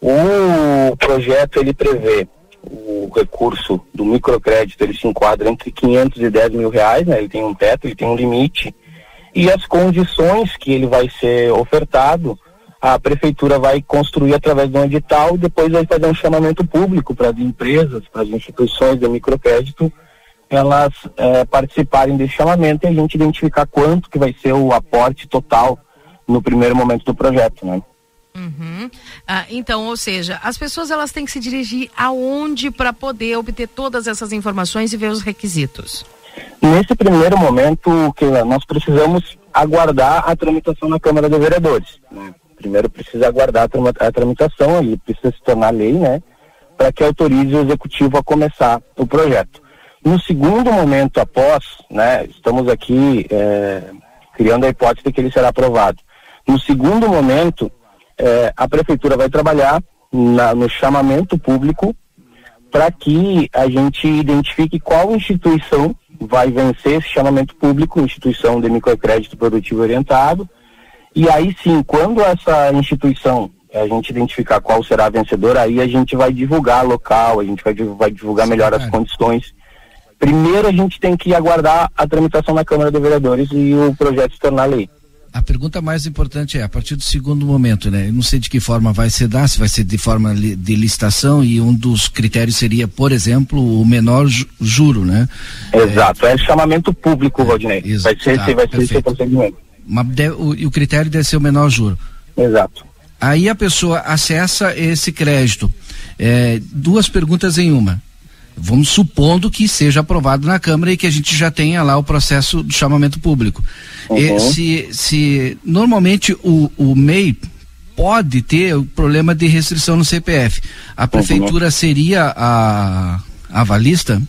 O projeto ele prevê o recurso do microcrédito ele se enquadra entre 500 e 10 mil reais, né? Ele tem um teto, ele tem um limite e as condições que ele vai ser ofertado, a prefeitura vai construir através de um edital e depois vai fazer um chamamento público para as empresas, para as instituições de microcrédito, elas é, participarem desse chamamento e a gente identificar quanto que vai ser o aporte total no primeiro momento do projeto, né? Uhum. Ah, então, ou seja, as pessoas elas têm que se dirigir aonde para poder obter todas essas informações e ver os requisitos? Nesse primeiro momento, que nós precisamos aguardar a tramitação na Câmara de Vereadores. Né? Primeiro precisa aguardar a tramitação, ele precisa se tornar lei, né? Para que autorize o executivo a começar o projeto. No segundo momento após, né? Estamos aqui é, criando a hipótese de que ele será aprovado. No segundo momento, é, a prefeitura vai trabalhar na, no chamamento público para que a gente identifique qual instituição vai vencer esse chamamento público, instituição de microcrédito produtivo orientado, e aí sim, quando essa instituição a gente identificar qual será a vencedora, aí a gente vai divulgar local, a gente vai, vai divulgar melhor as condições. Primeiro a gente tem que aguardar a tramitação na Câmara de Vereadores e o projeto se tornar lei. A pergunta mais importante é, a partir do segundo momento, né? Eu não sei de que forma vai ser dar, se vai ser de forma de licitação e um dos critérios seria, por exemplo, o menor ju juro, né? Exato, é, é chamamento público, Rodinei. Vai ser, tá, vai ser esse procedimento. Mas deve, o, e o critério deve ser o menor juro. Exato. Aí a pessoa acessa esse crédito. É, duas perguntas em uma. Vamos supondo que seja aprovado na Câmara e que a gente já tenha lá o processo do chamamento público. Uhum. E, se, se normalmente o, o MEI pode ter o problema de restrição no CPF, a prefeitura uhum. seria a avalista?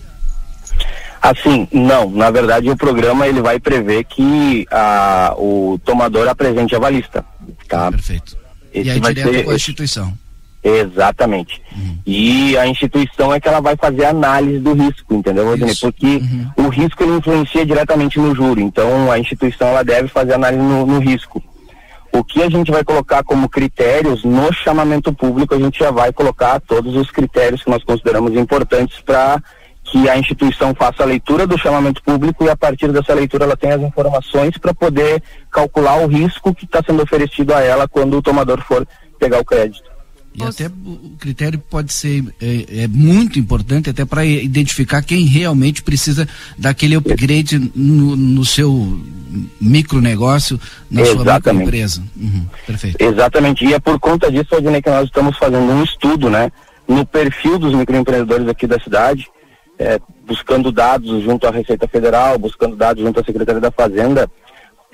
Assim, não. Na verdade, o programa ele vai prever que a, o tomador apresente a avalista. Tá? Perfeito. Esse e aí direto ser, com a instituição. Exatamente. Uhum. E a instituição é que ela vai fazer análise do risco, entendeu, Rodinei? Porque uhum. o risco ele influencia diretamente no juro. Então a instituição ela deve fazer análise no, no, risco. O que a gente vai colocar como critérios no chamamento público, a gente já vai colocar todos os critérios que nós consideramos importantes para que a instituição faça a leitura do chamamento público e a partir dessa leitura ela tenha as informações para poder calcular o risco que está sendo oferecido a ela quando o tomador for pegar o crédito. E até o critério pode ser é, é muito importante até para identificar quem realmente precisa daquele upgrade no, no seu micronegócio, na Exatamente. sua microempresa. Uhum, perfeito. Exatamente. E é por conta disso, Adnei, que nós estamos fazendo um estudo, né, no perfil dos microempreendedores aqui da cidade, é, buscando dados junto à Receita Federal, buscando dados junto à Secretaria da Fazenda,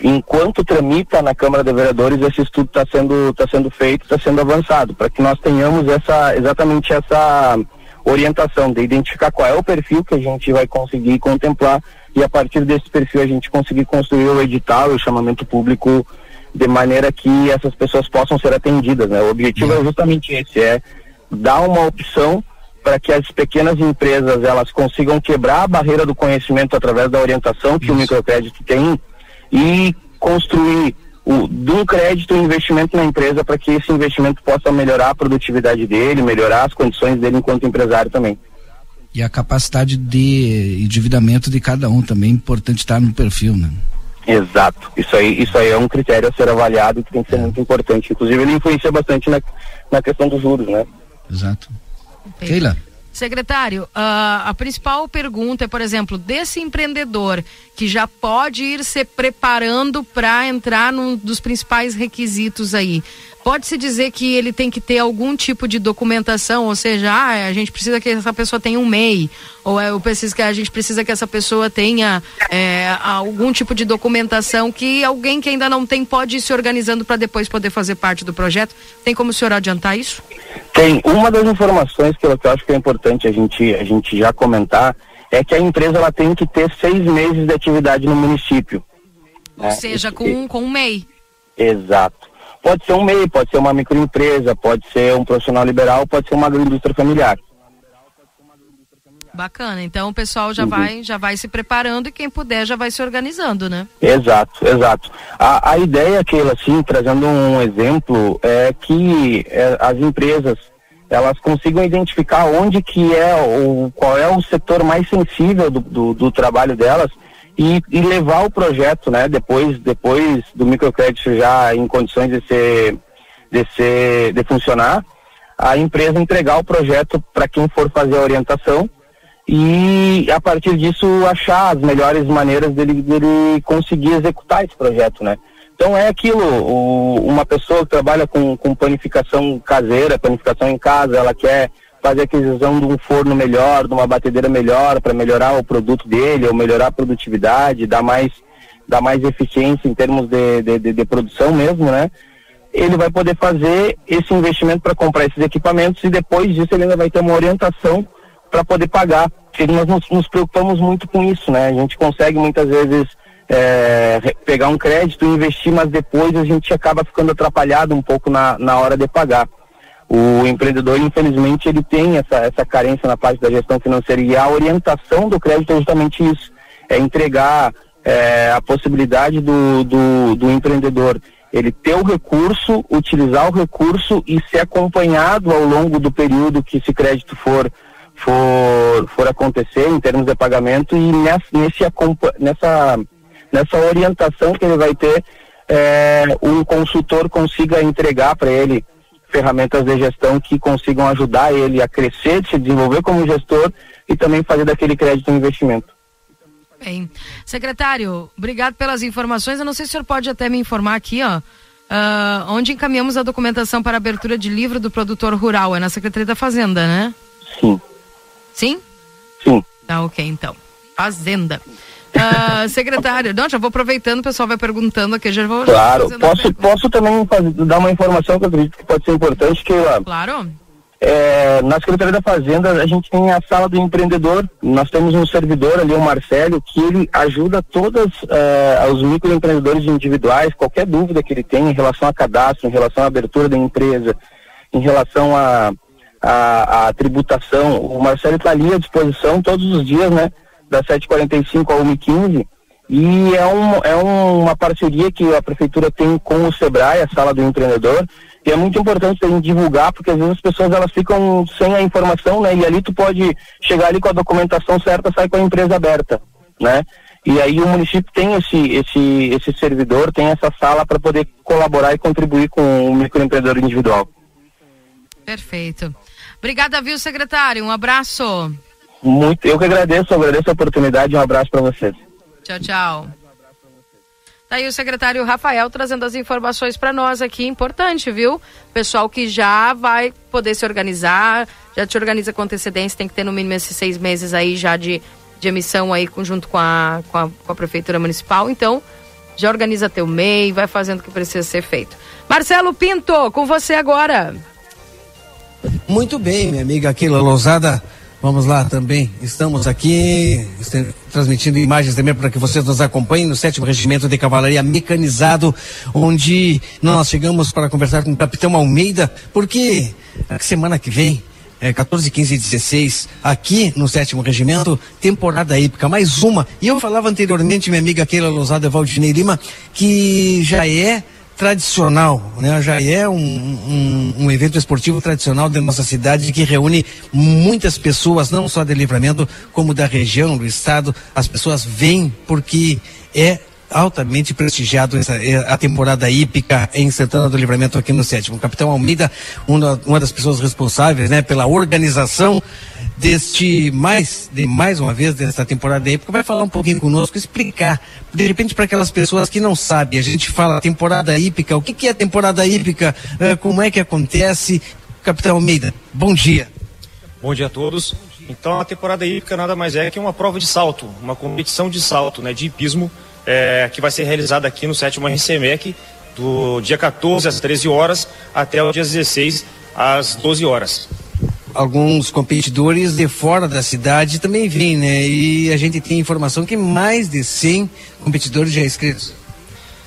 enquanto tramita na Câmara de Vereadores, esse estudo está sendo, tá sendo feito, está sendo avançado, para que nós tenhamos essa, exatamente essa orientação de identificar qual é o perfil que a gente vai conseguir contemplar e a partir desse perfil a gente conseguir construir o edital, o chamamento público de maneira que essas pessoas possam ser atendidas, né? O objetivo é justamente esse, é dar uma opção para que as pequenas empresas elas consigam quebrar a barreira do conhecimento através da orientação que Isso. o microcrédito tem e construir o, um crédito um investimento na empresa para que esse investimento possa melhorar a produtividade dele, melhorar as condições dele enquanto empresário também. E a capacidade de endividamento de cada um também é importante estar no perfil, né? Exato. Isso aí, isso aí é um critério a ser avaliado e que tem que ser é. muito importante. Inclusive ele influencia bastante na, na questão dos juros, né? Exato. Keila. Secretário, uh, a principal pergunta é, por exemplo, desse empreendedor que já pode ir se preparando para entrar num dos principais requisitos aí. Pode-se dizer que ele tem que ter algum tipo de documentação, ou seja, ah, a gente precisa que essa pessoa tenha um MEI, ou é, eu preciso que a gente precisa que essa pessoa tenha é, algum tipo de documentação que alguém que ainda não tem pode ir se organizando para depois poder fazer parte do projeto. Tem como o senhor adiantar isso? Tem. Uma das informações que eu, que eu acho que é importante a gente, a gente já comentar é que a empresa ela tem que ter seis meses de atividade no município. Ou né? seja, com, com um MEI. Exato. Pode ser um MEI, pode ser uma microempresa, pode ser um profissional liberal, pode ser uma agroindústria familiar. Bacana, então o pessoal já uhum. vai já vai se preparando e quem puder já vai se organizando, né? Exato, exato. A, a ideia, Keila, assim, trazendo um exemplo, é que é, as empresas elas consigam identificar onde que é o qual é o setor mais sensível do, do, do trabalho delas e, e, levar o projeto, né? Depois, depois do microcrédito já em condições de ser, de ser, de funcionar, a empresa entregar o projeto para quem for fazer a orientação e a partir disso achar as melhores maneiras dele, dele conseguir executar esse projeto, né? Então é aquilo, o, uma pessoa que trabalha com, com panificação caseira, panificação em casa, ela quer fazer aquisição de um forno melhor, de uma batedeira melhor para melhorar o produto dele, ou melhorar a produtividade, dar mais, dar mais eficiência em termos de, de, de, de produção mesmo, né? Ele vai poder fazer esse investimento para comprar esses equipamentos e depois disso ele ainda vai ter uma orientação para poder pagar. Nós nos, nos, preocupamos muito com isso, né? A gente consegue muitas vezes é, pegar um crédito e investir, mas depois a gente acaba ficando atrapalhado um pouco na, na hora de pagar. O empreendedor, infelizmente, ele tem essa, essa carência na parte da gestão financeira. E a orientação do crédito é justamente isso, é entregar é, a possibilidade do, do, do empreendedor ele ter o recurso, utilizar o recurso e ser acompanhado ao longo do período que esse crédito for for, for acontecer em termos de pagamento. E nessa, nesse, nessa, nessa orientação que ele vai ter é, um consultor consiga entregar para ele ferramentas de gestão que consigam ajudar ele a crescer, se desenvolver como gestor e também fazer daquele crédito um investimento. Bem, secretário, obrigado pelas informações. Eu não sei se o senhor pode até me informar aqui, ó, uh, onde encaminhamos a documentação para abertura de livro do produtor rural. É na Secretaria da Fazenda, né? Sim. Sim? Sim. Tá ok, então. Fazenda. Uh, secretário, não, já vou aproveitando, o pessoal vai perguntando aqui, já vou. Claro, posso, posso também fazer, dar uma informação que eu acredito que pode ser importante, que uh, Claro. é, na Secretaria da Fazenda a gente tem a sala do empreendedor, nós temos um servidor ali, o Marcelo, que ele ajuda todos uh, os microempreendedores individuais, qualquer dúvida que ele tem em relação a cadastro, em relação à abertura da empresa, em relação a, a, a tributação, o Marcelo está ali à disposição todos os dias, né? Das 7h45 ao 1h15 e é, um, é um, uma parceria que a prefeitura tem com o Sebrae, a sala do empreendedor, e é muito importante a gente divulgar, porque às vezes as pessoas elas ficam sem a informação, né? E ali tu pode chegar ali com a documentação certa, sai com a empresa aberta, né? E aí o município tem esse, esse, esse servidor, tem essa sala para poder colaborar e contribuir com o microempreendedor individual. Perfeito. Obrigada, viu, secretário? Um abraço. Muito, eu que agradeço, agradeço a oportunidade, um abraço para vocês. Tchau, tchau. Tá aí o secretário Rafael trazendo as informações para nós aqui, importante, viu? Pessoal que já vai poder se organizar, já te organiza com antecedência, tem que ter no mínimo esses seis meses aí já de, de emissão aí junto com a, com a, com a prefeitura municipal, então já organiza teu MEI, vai fazendo o que precisa ser feito. Marcelo Pinto, com você agora. Muito bem, minha amiga Aquila Lousada. Vamos lá também. Estamos aqui transmitindo imagens também para que vocês nos acompanhem no sétimo regimento de cavalaria mecanizado, onde nós chegamos para conversar com o capitão Almeida, porque semana que vem é, 14, 15 e 16, aqui no sétimo regimento, temporada hípica, mais uma. E eu falava anteriormente, minha amiga Keila Lousada Valdinei Lima, que já é tradicional, né? Já é um, um, um, evento esportivo tradicional da nossa cidade que reúne muitas pessoas, não só de livramento, como da região, do estado. As pessoas vêm porque é altamente prestigiado essa, a temporada hípica em Santana do Livramento aqui no sétimo. O capitão Almeida, uma, uma das pessoas responsáveis, né, pela organização deste mais, de mais uma vez, desta temporada hípica, vai falar um pouquinho conosco, explicar, de repente, para aquelas pessoas que não sabem, a gente fala temporada hípica, o que, que é temporada hípica, uh, como é que acontece. Capitão Almeida, bom dia. Bom dia a todos. Então, a temporada hípica nada mais é que uma prova de salto, uma competição de salto, né, de hipismo, é, que vai ser realizada aqui no sétimo RCMEC, do dia 14 às 13 horas até o dia 16 às 12 horas alguns competidores de fora da cidade também vêm, né? E a gente tem informação que mais de 100 competidores já inscritos.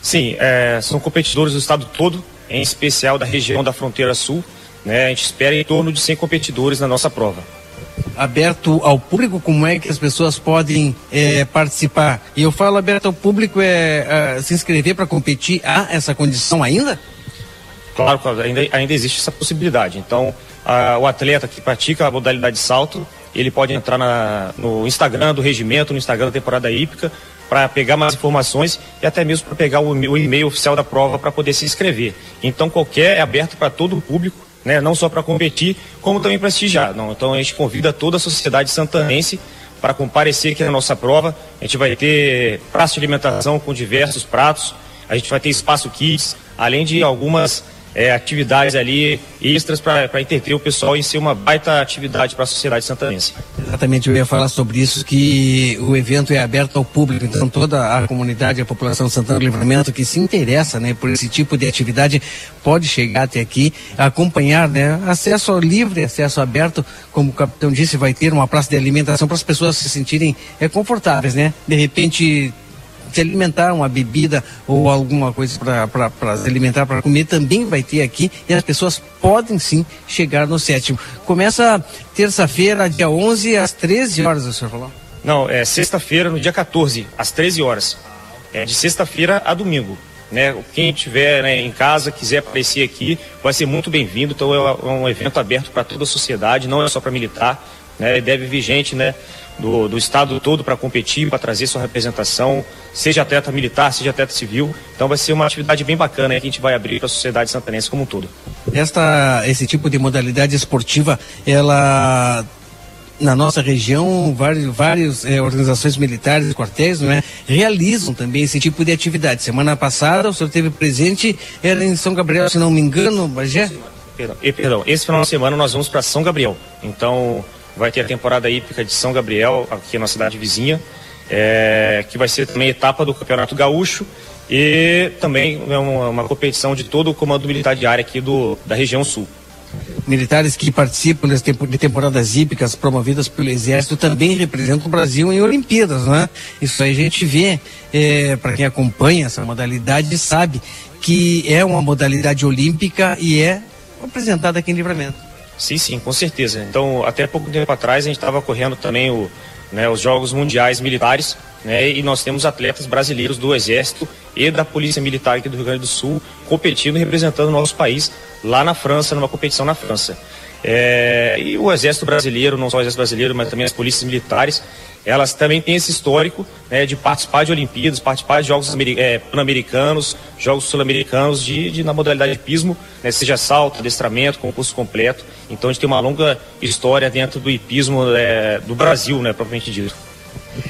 Sim, é, são competidores do estado todo, em especial da região da fronteira sul. Né? A gente espera em torno de 100 competidores na nossa prova. Aberto ao público, como é que as pessoas podem é, participar? E eu falo aberto ao público, é, é se inscrever para competir, há essa condição ainda? Claro, ainda, ainda existe essa possibilidade. Então, a, o atleta que pratica a modalidade de salto, ele pode entrar na, no Instagram do regimento, no Instagram da temporada hípica, para pegar mais informações e até mesmo para pegar o, o e-mail oficial da prova para poder se inscrever. Então, qualquer é aberto para todo o público, né, não só para competir, como também prestigiar. Não, então, a gente convida toda a sociedade santanense para comparecer aqui na nossa prova. A gente vai ter praça de alimentação com diversos pratos, a gente vai ter espaço kids, além de algumas é, atividades ali extras para entreter o pessoal e ser uma baita atividade para a sociedade santanense. Exatamente, eu ia falar sobre isso, que o evento é aberto ao público, então toda a comunidade, a população de Santana do Livramento que se interessa né, por esse tipo de atividade pode chegar até aqui, acompanhar, né, acesso livre, acesso aberto, como o capitão disse, vai ter uma praça de alimentação para as pessoas se sentirem é, confortáveis, né? De repente se alimentar, uma bebida ou alguma coisa para se alimentar, para comer, também vai ter aqui e as pessoas podem sim chegar no sétimo. Começa terça-feira, dia 11, às 13 horas, o senhor falou? Não, é sexta-feira, no dia 14, às 13 horas. É de sexta-feira a domingo. Né? Quem estiver né, em casa, quiser aparecer aqui, vai ser muito bem-vindo. Então é um evento aberto para toda a sociedade, não é só para militar, né, deve vir gente né, do, do estado todo para competir, para trazer sua representação, seja atleta militar, seja atleta civil. Então vai ser uma atividade bem bacana que a gente vai abrir para a sociedade santanense como um todo. Esta, esse tipo de modalidade esportiva, ela na nossa região, várias, várias é, organizações militares, quartéis, não é, realizam também esse tipo de atividade. Semana passada o senhor teve presente, era em São Gabriel, se não me engano, Bagé? Perdão, e, perdão, esse final de semana nós vamos para São Gabriel. Então vai ter a temporada hípica de São Gabriel, aqui na cidade vizinha, é, que vai ser também etapa do Campeonato Gaúcho e também é uma, uma competição de todo o comando militar de área aqui do, da região sul militares que participam de temporadas hípicas promovidas pelo Exército também representam o Brasil em Olimpíadas, né? Isso aí a gente vê, é, para quem acompanha essa modalidade, sabe que é uma modalidade olímpica e é apresentada aqui em Livramento. Sim, sim, com certeza. Então, até pouco tempo atrás, a gente estava correndo também o, né, os Jogos Mundiais Militares, né, e nós temos atletas brasileiros do Exército e da Polícia Militar aqui do Rio Grande do Sul competindo e representando o nosso país lá na França, numa competição na França. É, e o Exército Brasileiro, não só o Exército Brasileiro, mas também as polícias militares, elas também têm esse histórico né, de participar de Olimpíadas, participar de Jogos é, Pan-Americanos, Jogos Sul-Americanos, de, de, na modalidade de pismo, né, seja salto, adestramento, concurso completo. Então a gente tem uma longa história dentro do hipismo é, do Brasil, né, propriamente dito.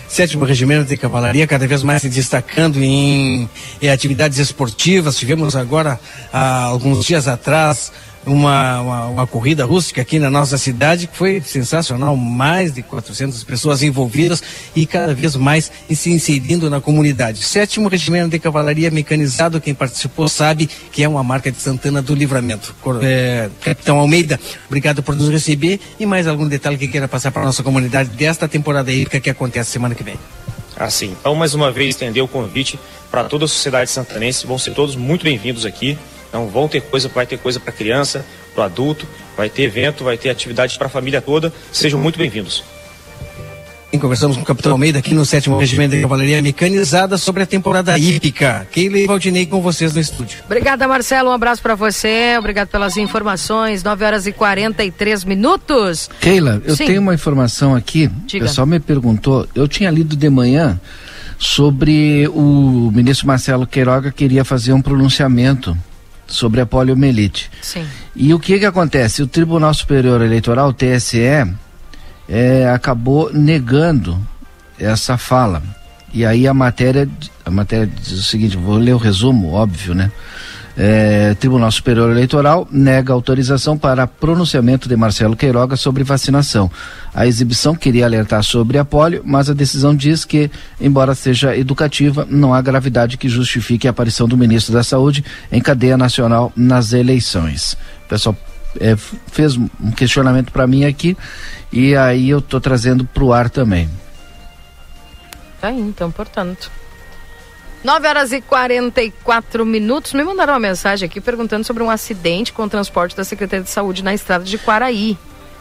Sétimo Regimento de Cavalaria, cada vez mais se destacando em, em atividades esportivas. Tivemos agora, há alguns dias atrás, uma, uma, uma, corrida rústica aqui na nossa cidade que foi sensacional, mais de 400 pessoas envolvidas e cada vez mais se inserindo na comunidade. Sétimo Regimento de Cavalaria Mecanizado, quem participou sabe que é uma marca de Santana do Livramento. É, Capitão Almeida, obrigado por nos receber e mais algum detalhe que queira passar para a nossa comunidade desta temporada hípica que acontece semana que vem. Assim, então mais uma vez estender o convite para toda a sociedade santanense, vão ser todos muito bem-vindos aqui. Então vão ter coisa, vai ter coisa para criança, para adulto, vai ter evento, vai ter atividade para a família toda. Sejam muito bem-vindos. Conversamos com o Capitão Almeida aqui no 7 Regimento de Cavalaria Mecanizada sobre a temporada hípica. Keila e Valdinei com vocês no estúdio. Obrigada, Marcelo. Um abraço para você. Obrigado pelas informações. 9 horas e 43 minutos. Keila, eu Sim. tenho uma informação aqui. Diga. O pessoal me perguntou. Eu tinha lido de manhã sobre o ministro Marcelo Queiroga queria fazer um pronunciamento sobre a poliomielite. Sim. E o que que acontece? O Tribunal Superior Eleitoral, o TSE, é, acabou negando essa fala. E aí a matéria, a matéria diz o seguinte, vou ler o resumo, óbvio, né? É, Tribunal Superior Eleitoral nega autorização para pronunciamento de Marcelo Queiroga sobre vacinação. A exibição queria alertar sobre a polio, mas a decisão diz que, embora seja educativa, não há gravidade que justifique a aparição do ministro da Saúde em cadeia nacional nas eleições. O pessoal é, fez um questionamento para mim aqui e aí eu estou trazendo para o ar também. Tá aí, então, portanto. 9 horas e 44 minutos. Me mandaram uma mensagem aqui perguntando sobre um acidente com o transporte da Secretaria de Saúde na estrada de Quaraí.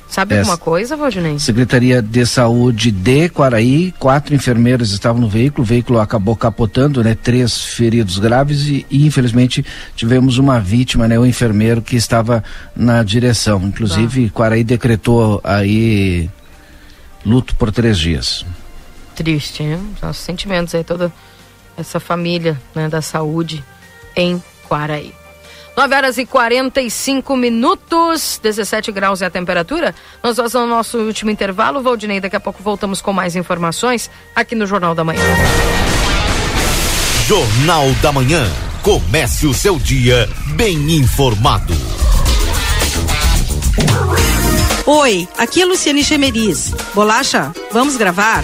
Sabe alguma coisa, Valdinei? Secretaria de Saúde de Quaraí, quatro enfermeiros estavam no veículo, o veículo acabou capotando, né? Três feridos graves e, e infelizmente tivemos uma vítima, né? O enfermeiro que estava na direção. Inclusive, tá. Quaraí decretou aí luto por três dias. Triste, hein? Nossos sentimentos aí, toda essa família né, da saúde em Quaraí. 9 horas e 45 minutos, 17 graus é a temperatura. Nós vamos ao nosso último intervalo, Valdinei. Daqui a pouco voltamos com mais informações aqui no Jornal da Manhã. Jornal da Manhã. Comece o seu dia bem informado. Oi, aqui é Luciane Chemeris. Bolacha, vamos gravar?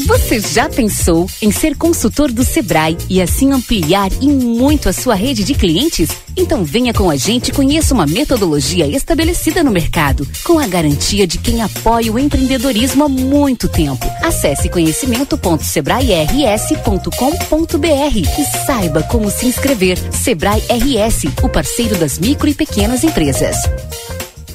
Você já pensou em ser consultor do Sebrae e assim ampliar e muito a sua rede de clientes? Então venha com a gente e conheça uma metodologia estabelecida no mercado, com a garantia de quem apoia o empreendedorismo há muito tempo. Acesse conhecimento.sebrae-rs.com.br e saiba como se inscrever. Sebrae RS, o parceiro das micro e pequenas empresas.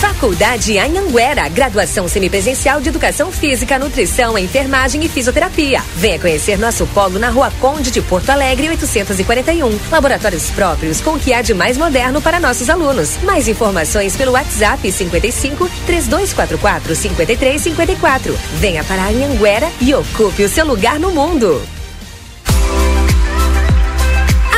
Faculdade Anhanguera, graduação semipresencial de Educação Física, Nutrição, Enfermagem e Fisioterapia. Venha conhecer nosso polo na Rua Conde de Porto Alegre, 841. Laboratórios próprios com o que há de mais moderno para nossos alunos. Mais informações pelo WhatsApp 55 3244 5354. Venha para Anhanguera e ocupe o seu lugar no mundo.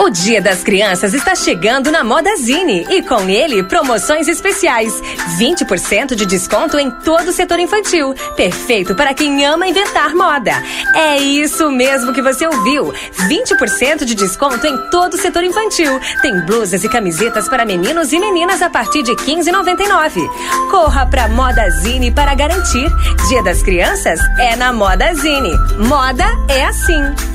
O Dia das Crianças está chegando na Modazine e com ele promoções especiais. 20% de desconto em todo o setor infantil. Perfeito para quem ama inventar moda. É isso mesmo que você ouviu. 20% de desconto em todo o setor infantil. Tem blusas e camisetas para meninos e meninas a partir de 15,99. Corra para Modazine para garantir. Dia das Crianças é na Modazine. Moda é assim.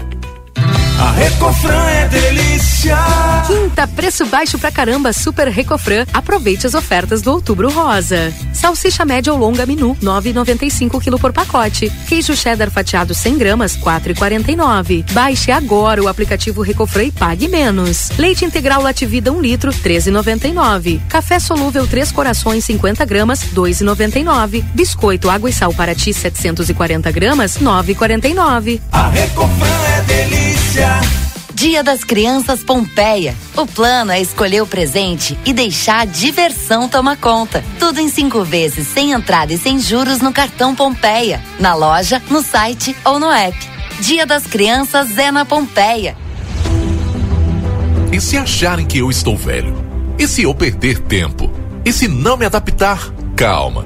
A Recofran é delícia. Quinta, preço baixo pra caramba, Super Recofran. Aproveite as ofertas do Outubro Rosa. Salsicha média ou longa menu, 9,95 kg por pacote. Queijo cheddar fatiado 100 gramas, 4,49. Baixe agora o aplicativo Recofran e pague menos. Leite integral Lativida 1 litro, 13,99. Café solúvel 3 corações 50 gramas, 2,99. Biscoito água e sal para ti 740 gramas, 9,49. A Recofran é delícia. Dia das Crianças Pompeia. O plano é escolher o presente e deixar a diversão tomar conta. Tudo em cinco vezes, sem entrada e sem juros no cartão Pompeia. Na loja, no site ou no app. Dia das Crianças é na Pompeia. E se acharem que eu estou velho? E se eu perder tempo? E se não me adaptar? Calma,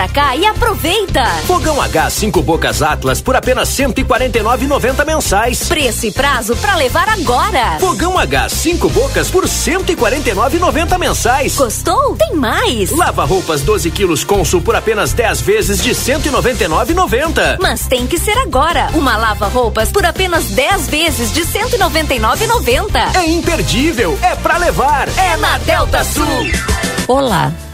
pra cá e aproveita. Fogão H 5 bocas Atlas por apenas 149,90 mensais. Preço e prazo pra levar agora. Fogão H 5 bocas por 149,90 mensais. Gostou? Tem mais. Lava roupas 12 quilos Consul por apenas 10 vezes de 199,90. Mas tem que ser agora. Uma lava-roupas por apenas 10 vezes de 199,90. É imperdível, é pra levar. É na Delta Sul. Olá,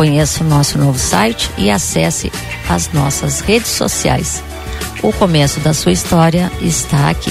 Conheça o nosso novo site e acesse as nossas redes sociais. O começo da sua história está aqui.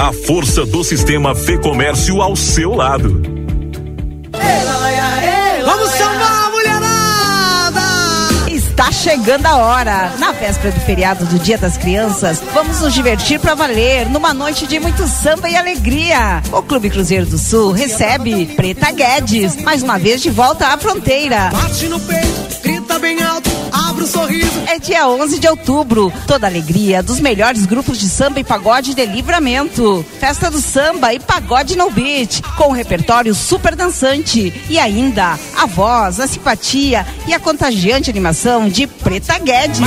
a força do sistema Fê Comércio ao seu lado. Vamos sambar, mulherada! Está chegando a hora. Na véspera do feriado do Dia das Crianças, vamos nos divertir para valer numa noite de muito samba e alegria. O Clube Cruzeiro do Sul recebe Preta Guedes, mais uma vez de volta à fronteira. Bate no peito, grita bem alto, abre o sorriso. É dia 11 de outubro. Toda a alegria dos melhores grupos de samba e pagode de livramento. Festa do samba e pagode no beat, com um repertório super dançante. E ainda a voz, a simpatia e a contagiante animação de Preta Guedes.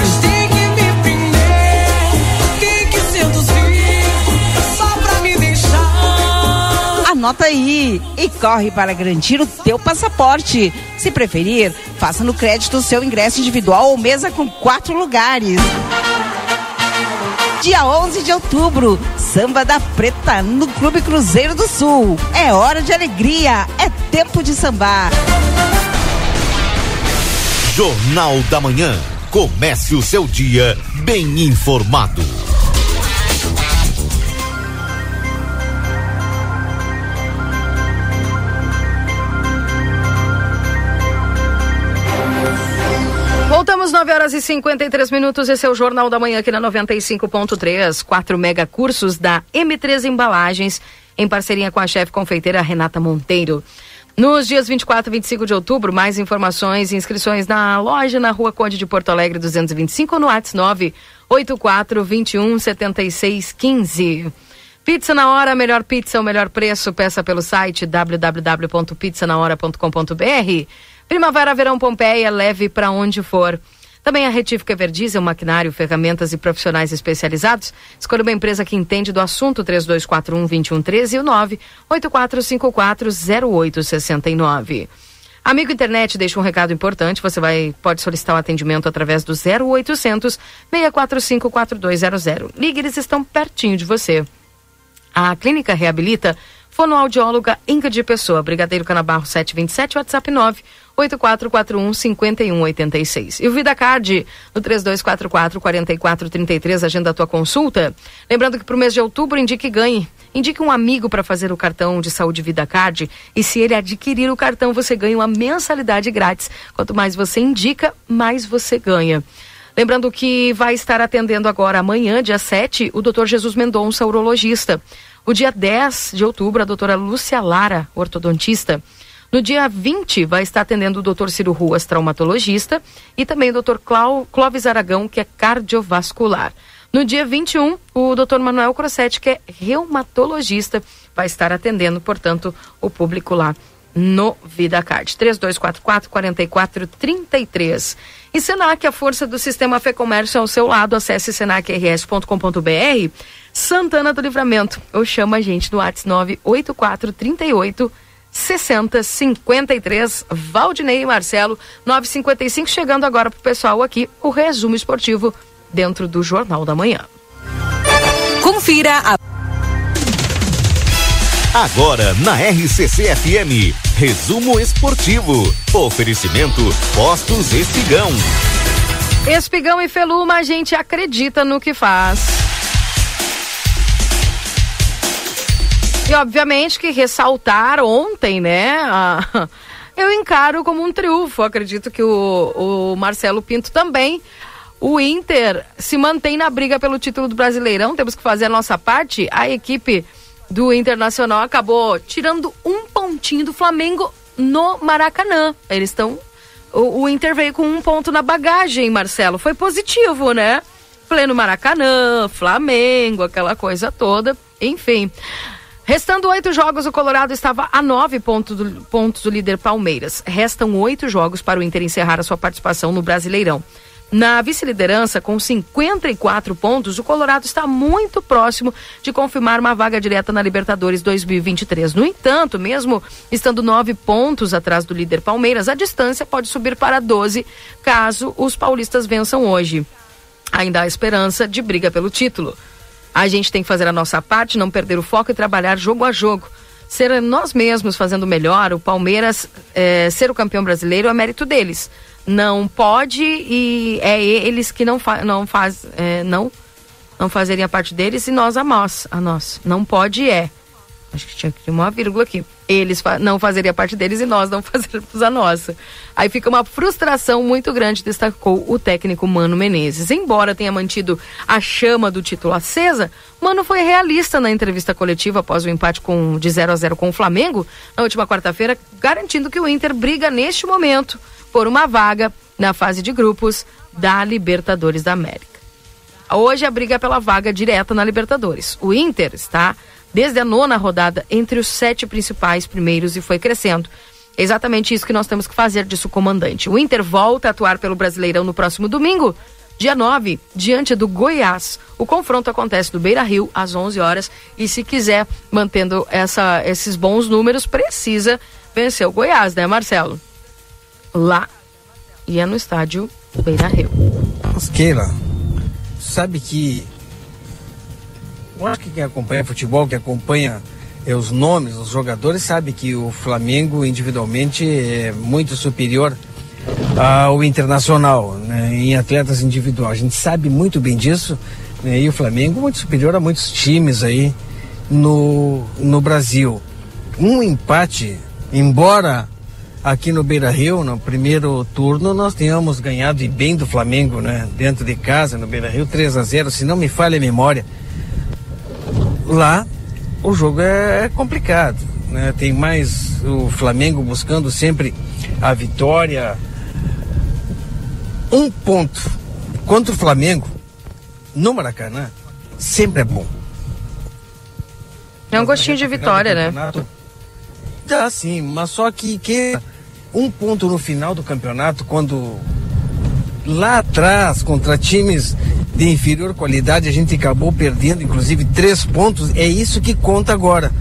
Anota aí e corre para garantir o teu passaporte. Se preferir, faça no crédito o seu ingresso individual ou mesa com quatro lugares. Dia 11 de outubro, Samba da Preta no Clube Cruzeiro do Sul. É hora de alegria, é tempo de sambar. Jornal da Manhã. Comece o seu dia bem informado. Horas e 53 minutos. Esse é o Jornal da Manhã aqui na 95.3. Quatro mega cursos da M3 Embalagens, em parceria com a chefe confeiteira Renata Monteiro. Nos dias 24 e 25 de outubro, mais informações e inscrições na loja na Rua Conde de Porto Alegre 225 no WhatsApp 984 21 76 15. Pizza na hora, melhor pizza, o melhor preço. Peça pelo site www.pizzanahora.com.br. Primavera, verão Pompeia, leve para onde for. Também a Retífica Verdiesel, maquinário, ferramentas e profissionais especializados. Escolha uma empresa que entende do assunto 3241-2113 e o 984540869. Amigo internet, deixa um recado importante. Você vai pode solicitar o atendimento através do 0800 645 4200. Ligue, eles estão pertinho de você. A clínica reabilita fonoaudióloga Inca de Pessoa, Brigadeiro Canabarro 727, WhatsApp 9 8441 5186. E o VidaCard no 3244 4433, agenda a tua consulta. Lembrando que para o mês de outubro, indique e ganhe. Indique um amigo para fazer o cartão de saúde VidaCard e se ele adquirir o cartão, você ganha uma mensalidade grátis. Quanto mais você indica, mais você ganha. Lembrando que vai estar atendendo agora amanhã, dia 7, o Dr. Jesus Mendonça, urologista. O dia 10 de outubro, a doutora Lúcia Lara, ortodontista. No dia 20, vai estar atendendo o doutor Ciro Ruas, traumatologista, e também o doutor Clau, Clóvis Aragão, que é cardiovascular. No dia 21, o doutor Manuel Crossetti, que é reumatologista, vai estar atendendo, portanto, o público lá no VidaCard. 3244-4433. E Senac, a força do sistema Fê Comércio ao seu lado. Acesse senacrs.com.br. Santana do Livramento. Ou chama a gente no WhatsApp 98438 6053. Valdinei e Marcelo, 955. Chegando agora pro pessoal aqui, o resumo esportivo dentro do Jornal da Manhã. Confira a Agora na RCC FM, resumo esportivo. Oferecimento Postos Espigão. Espigão e Feluma, a gente acredita no que faz. E obviamente que ressaltar ontem, né? a- eu encaro como um triunfo. Acredito que o, o Marcelo Pinto também. O Inter se mantém na briga pelo título do Brasileirão. Temos que fazer a nossa parte. A equipe do Internacional acabou tirando um pontinho do Flamengo no Maracanã. Eles estão. O, o Inter veio com um ponto na bagagem, Marcelo. Foi positivo, né? Pleno Maracanã, Flamengo, aquela coisa toda. Enfim. Restando oito jogos, o Colorado estava a nove pontos do, pontos do líder Palmeiras. Restam oito jogos para o Inter encerrar a sua participação no Brasileirão. Na vice-liderança, com 54 pontos, o Colorado está muito próximo de confirmar uma vaga direta na Libertadores 2023. No entanto, mesmo estando nove pontos atrás do líder Palmeiras, a distância pode subir para 12 caso os paulistas vençam hoje. Ainda há esperança de briga pelo título. A gente tem que fazer a nossa parte, não perder o foco e trabalhar jogo a jogo. Ser nós mesmos fazendo melhor, o Palmeiras eh, ser o campeão brasileiro é mérito deles. Não pode e é eles que não, fa não faz, eh, não, não fazerem a parte deles e nós a nós, a nós. Não pode é. Acho que tinha que ter uma vírgula aqui. Eles fa não fazerem a parte deles e nós não fazermos a nossa. Aí fica uma frustração muito grande, destacou o técnico Mano Menezes. Embora tenha mantido a chama do título acesa, Mano foi realista na entrevista coletiva após o empate com, de 0 a 0 com o Flamengo na última quarta-feira, garantindo que o Inter briga neste momento por uma vaga na fase de grupos da Libertadores da América. Hoje a briga é pela vaga direta na Libertadores. O Inter está desde a nona rodada entre os sete principais primeiros e foi crescendo. É exatamente isso que nós temos que fazer, disse o comandante. O Inter volta a atuar pelo Brasileirão no próximo domingo, dia 9, diante do Goiás. O confronto acontece no Beira Rio, às 11 horas. E se quiser, mantendo essa, esses bons números, precisa vencer o Goiás, né, Marcelo? Lá e é no estádio Beira Rio. Mas, Keila, sabe que. Acho que quem acompanha futebol, que acompanha eh, os nomes, os jogadores, sabe que o Flamengo individualmente é muito superior ao Internacional, né, em atletas individuais. A gente sabe muito bem disso. Né, e o Flamengo muito superior a muitos times aí no, no Brasil. Um empate, embora aqui no Beira Rio, no primeiro turno, nós tenhamos ganhado e bem do Flamengo, né? Dentro de casa, no Beira Rio, 3 a 0 se não me falha a memória. Lá, o jogo é complicado, né? Tem mais o Flamengo buscando sempre a vitória. Um ponto contra o Flamengo no Maracanã sempre é bom. É um gostinho de vitória, né? Tá sim, mas só que, que um ponto no final do campeonato, quando lá atrás, contra times de inferior qualidade, a gente acabou perdendo, inclusive, três pontos, é isso que conta agora.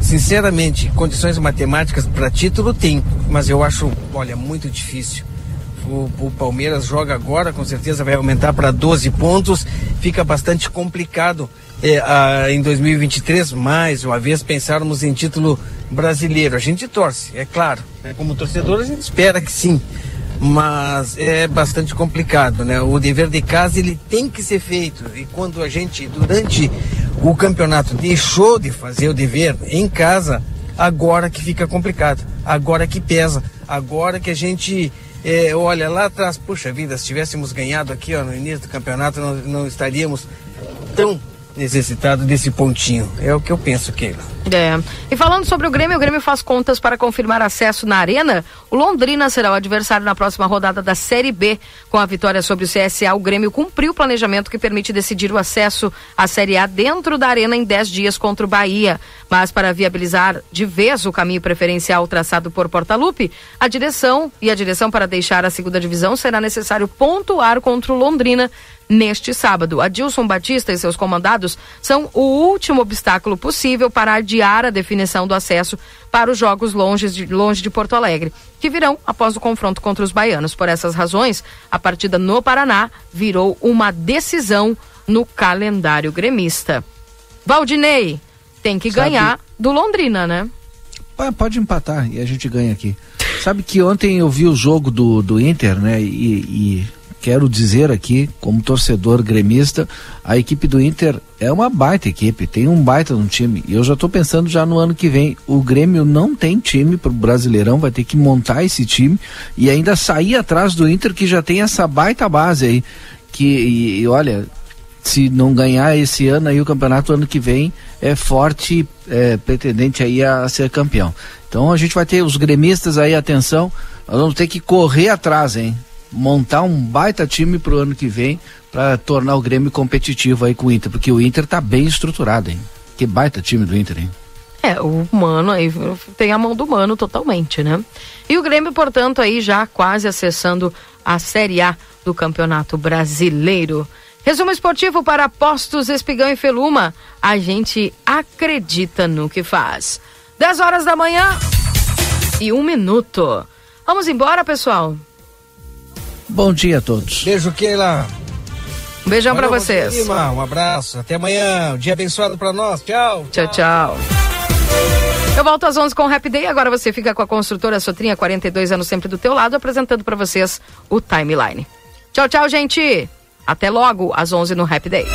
Sinceramente, condições matemáticas para título tem, mas eu acho, olha, muito difícil. O, o Palmeiras joga agora, com certeza vai aumentar para 12 pontos, fica bastante complicado é, a, em 2023, mais uma vez pensarmos em título brasileiro. A gente torce, é claro. né? Como torcedor, a gente espera que sim. Mas é bastante complicado, né? O dever de casa ele tem que ser feito. E quando a gente, durante o campeonato, deixou de fazer o dever em casa, agora que fica complicado, agora que pesa, agora que a gente é, olha lá atrás, puxa vida, se tivéssemos ganhado aqui ó, no início do campeonato, não, não estaríamos tão necessitados desse pontinho. É o que eu penso, Keila. É. E falando sobre o Grêmio, o Grêmio faz contas para confirmar acesso na Arena. O Londrina será o adversário na próxima rodada da Série B. Com a vitória sobre o CSA, o Grêmio cumpriu o planejamento que permite decidir o acesso à Série A dentro da Arena em 10 dias contra o Bahia. Mas para viabilizar de vez o caminho preferencial traçado por Portalupe, a direção e a direção para deixar a segunda divisão será necessário pontuar contra o Londrina neste sábado. Adilson Batista e seus comandados são o último obstáculo possível para adiar a definição do acesso para os jogos longe de, longe de Porto Alegre, que virão após o confronto contra os baianos. Por essas razões, a partida no Paraná virou uma decisão no calendário gremista. Valdinei tem que Sabe- ganhar do Londrina, né? Pode empatar e a gente ganha aqui. Sabe que ontem eu vi o jogo do, do Inter, né? E, e quero dizer aqui, como torcedor gremista, a equipe do Inter é uma baita equipe, tem um baita no time. E eu já estou pensando já no ano que vem. O Grêmio não tem time para o Brasileirão, vai ter que montar esse time e ainda sair atrás do Inter que já tem essa baita base aí. Que, e, e olha, se não ganhar esse ano aí o campeonato ano que vem é forte é, pretendente aí a, ser campeão então a gente vai ter os gremistas aí atenção nós vamos ter que correr atrás hein montar um baita time pro ano que vem para tornar o Grêmio competitivo aí com o Inter porque o Inter tá bem estruturado hein que baita time do Inter hein É, o Mano aí tem a mão do Mano totalmente, né? E o Grêmio, portanto, aí já quase acessando a Série A do Campeonato Brasileiro. Resumo esportivo para Postos Espigão e Feluma. A gente acredita no que faz. 10 horas da manhã e um minuto. Vamos embora, pessoal. Bom dia a todos Beijo, Keila. Um beijão pra Valeu, vocês. Lima, um abraço. Até amanhã. Um dia abençoado pra nós. Tchau. Tchau, tchau. Eu volto às 11 com o Rap Day. Agora você fica com a construtora Sotrinha, 42 anos sempre do teu lado, apresentando pra vocês o Timeline. Tchau, tchau, gente. Até logo às 11 no Rap Day.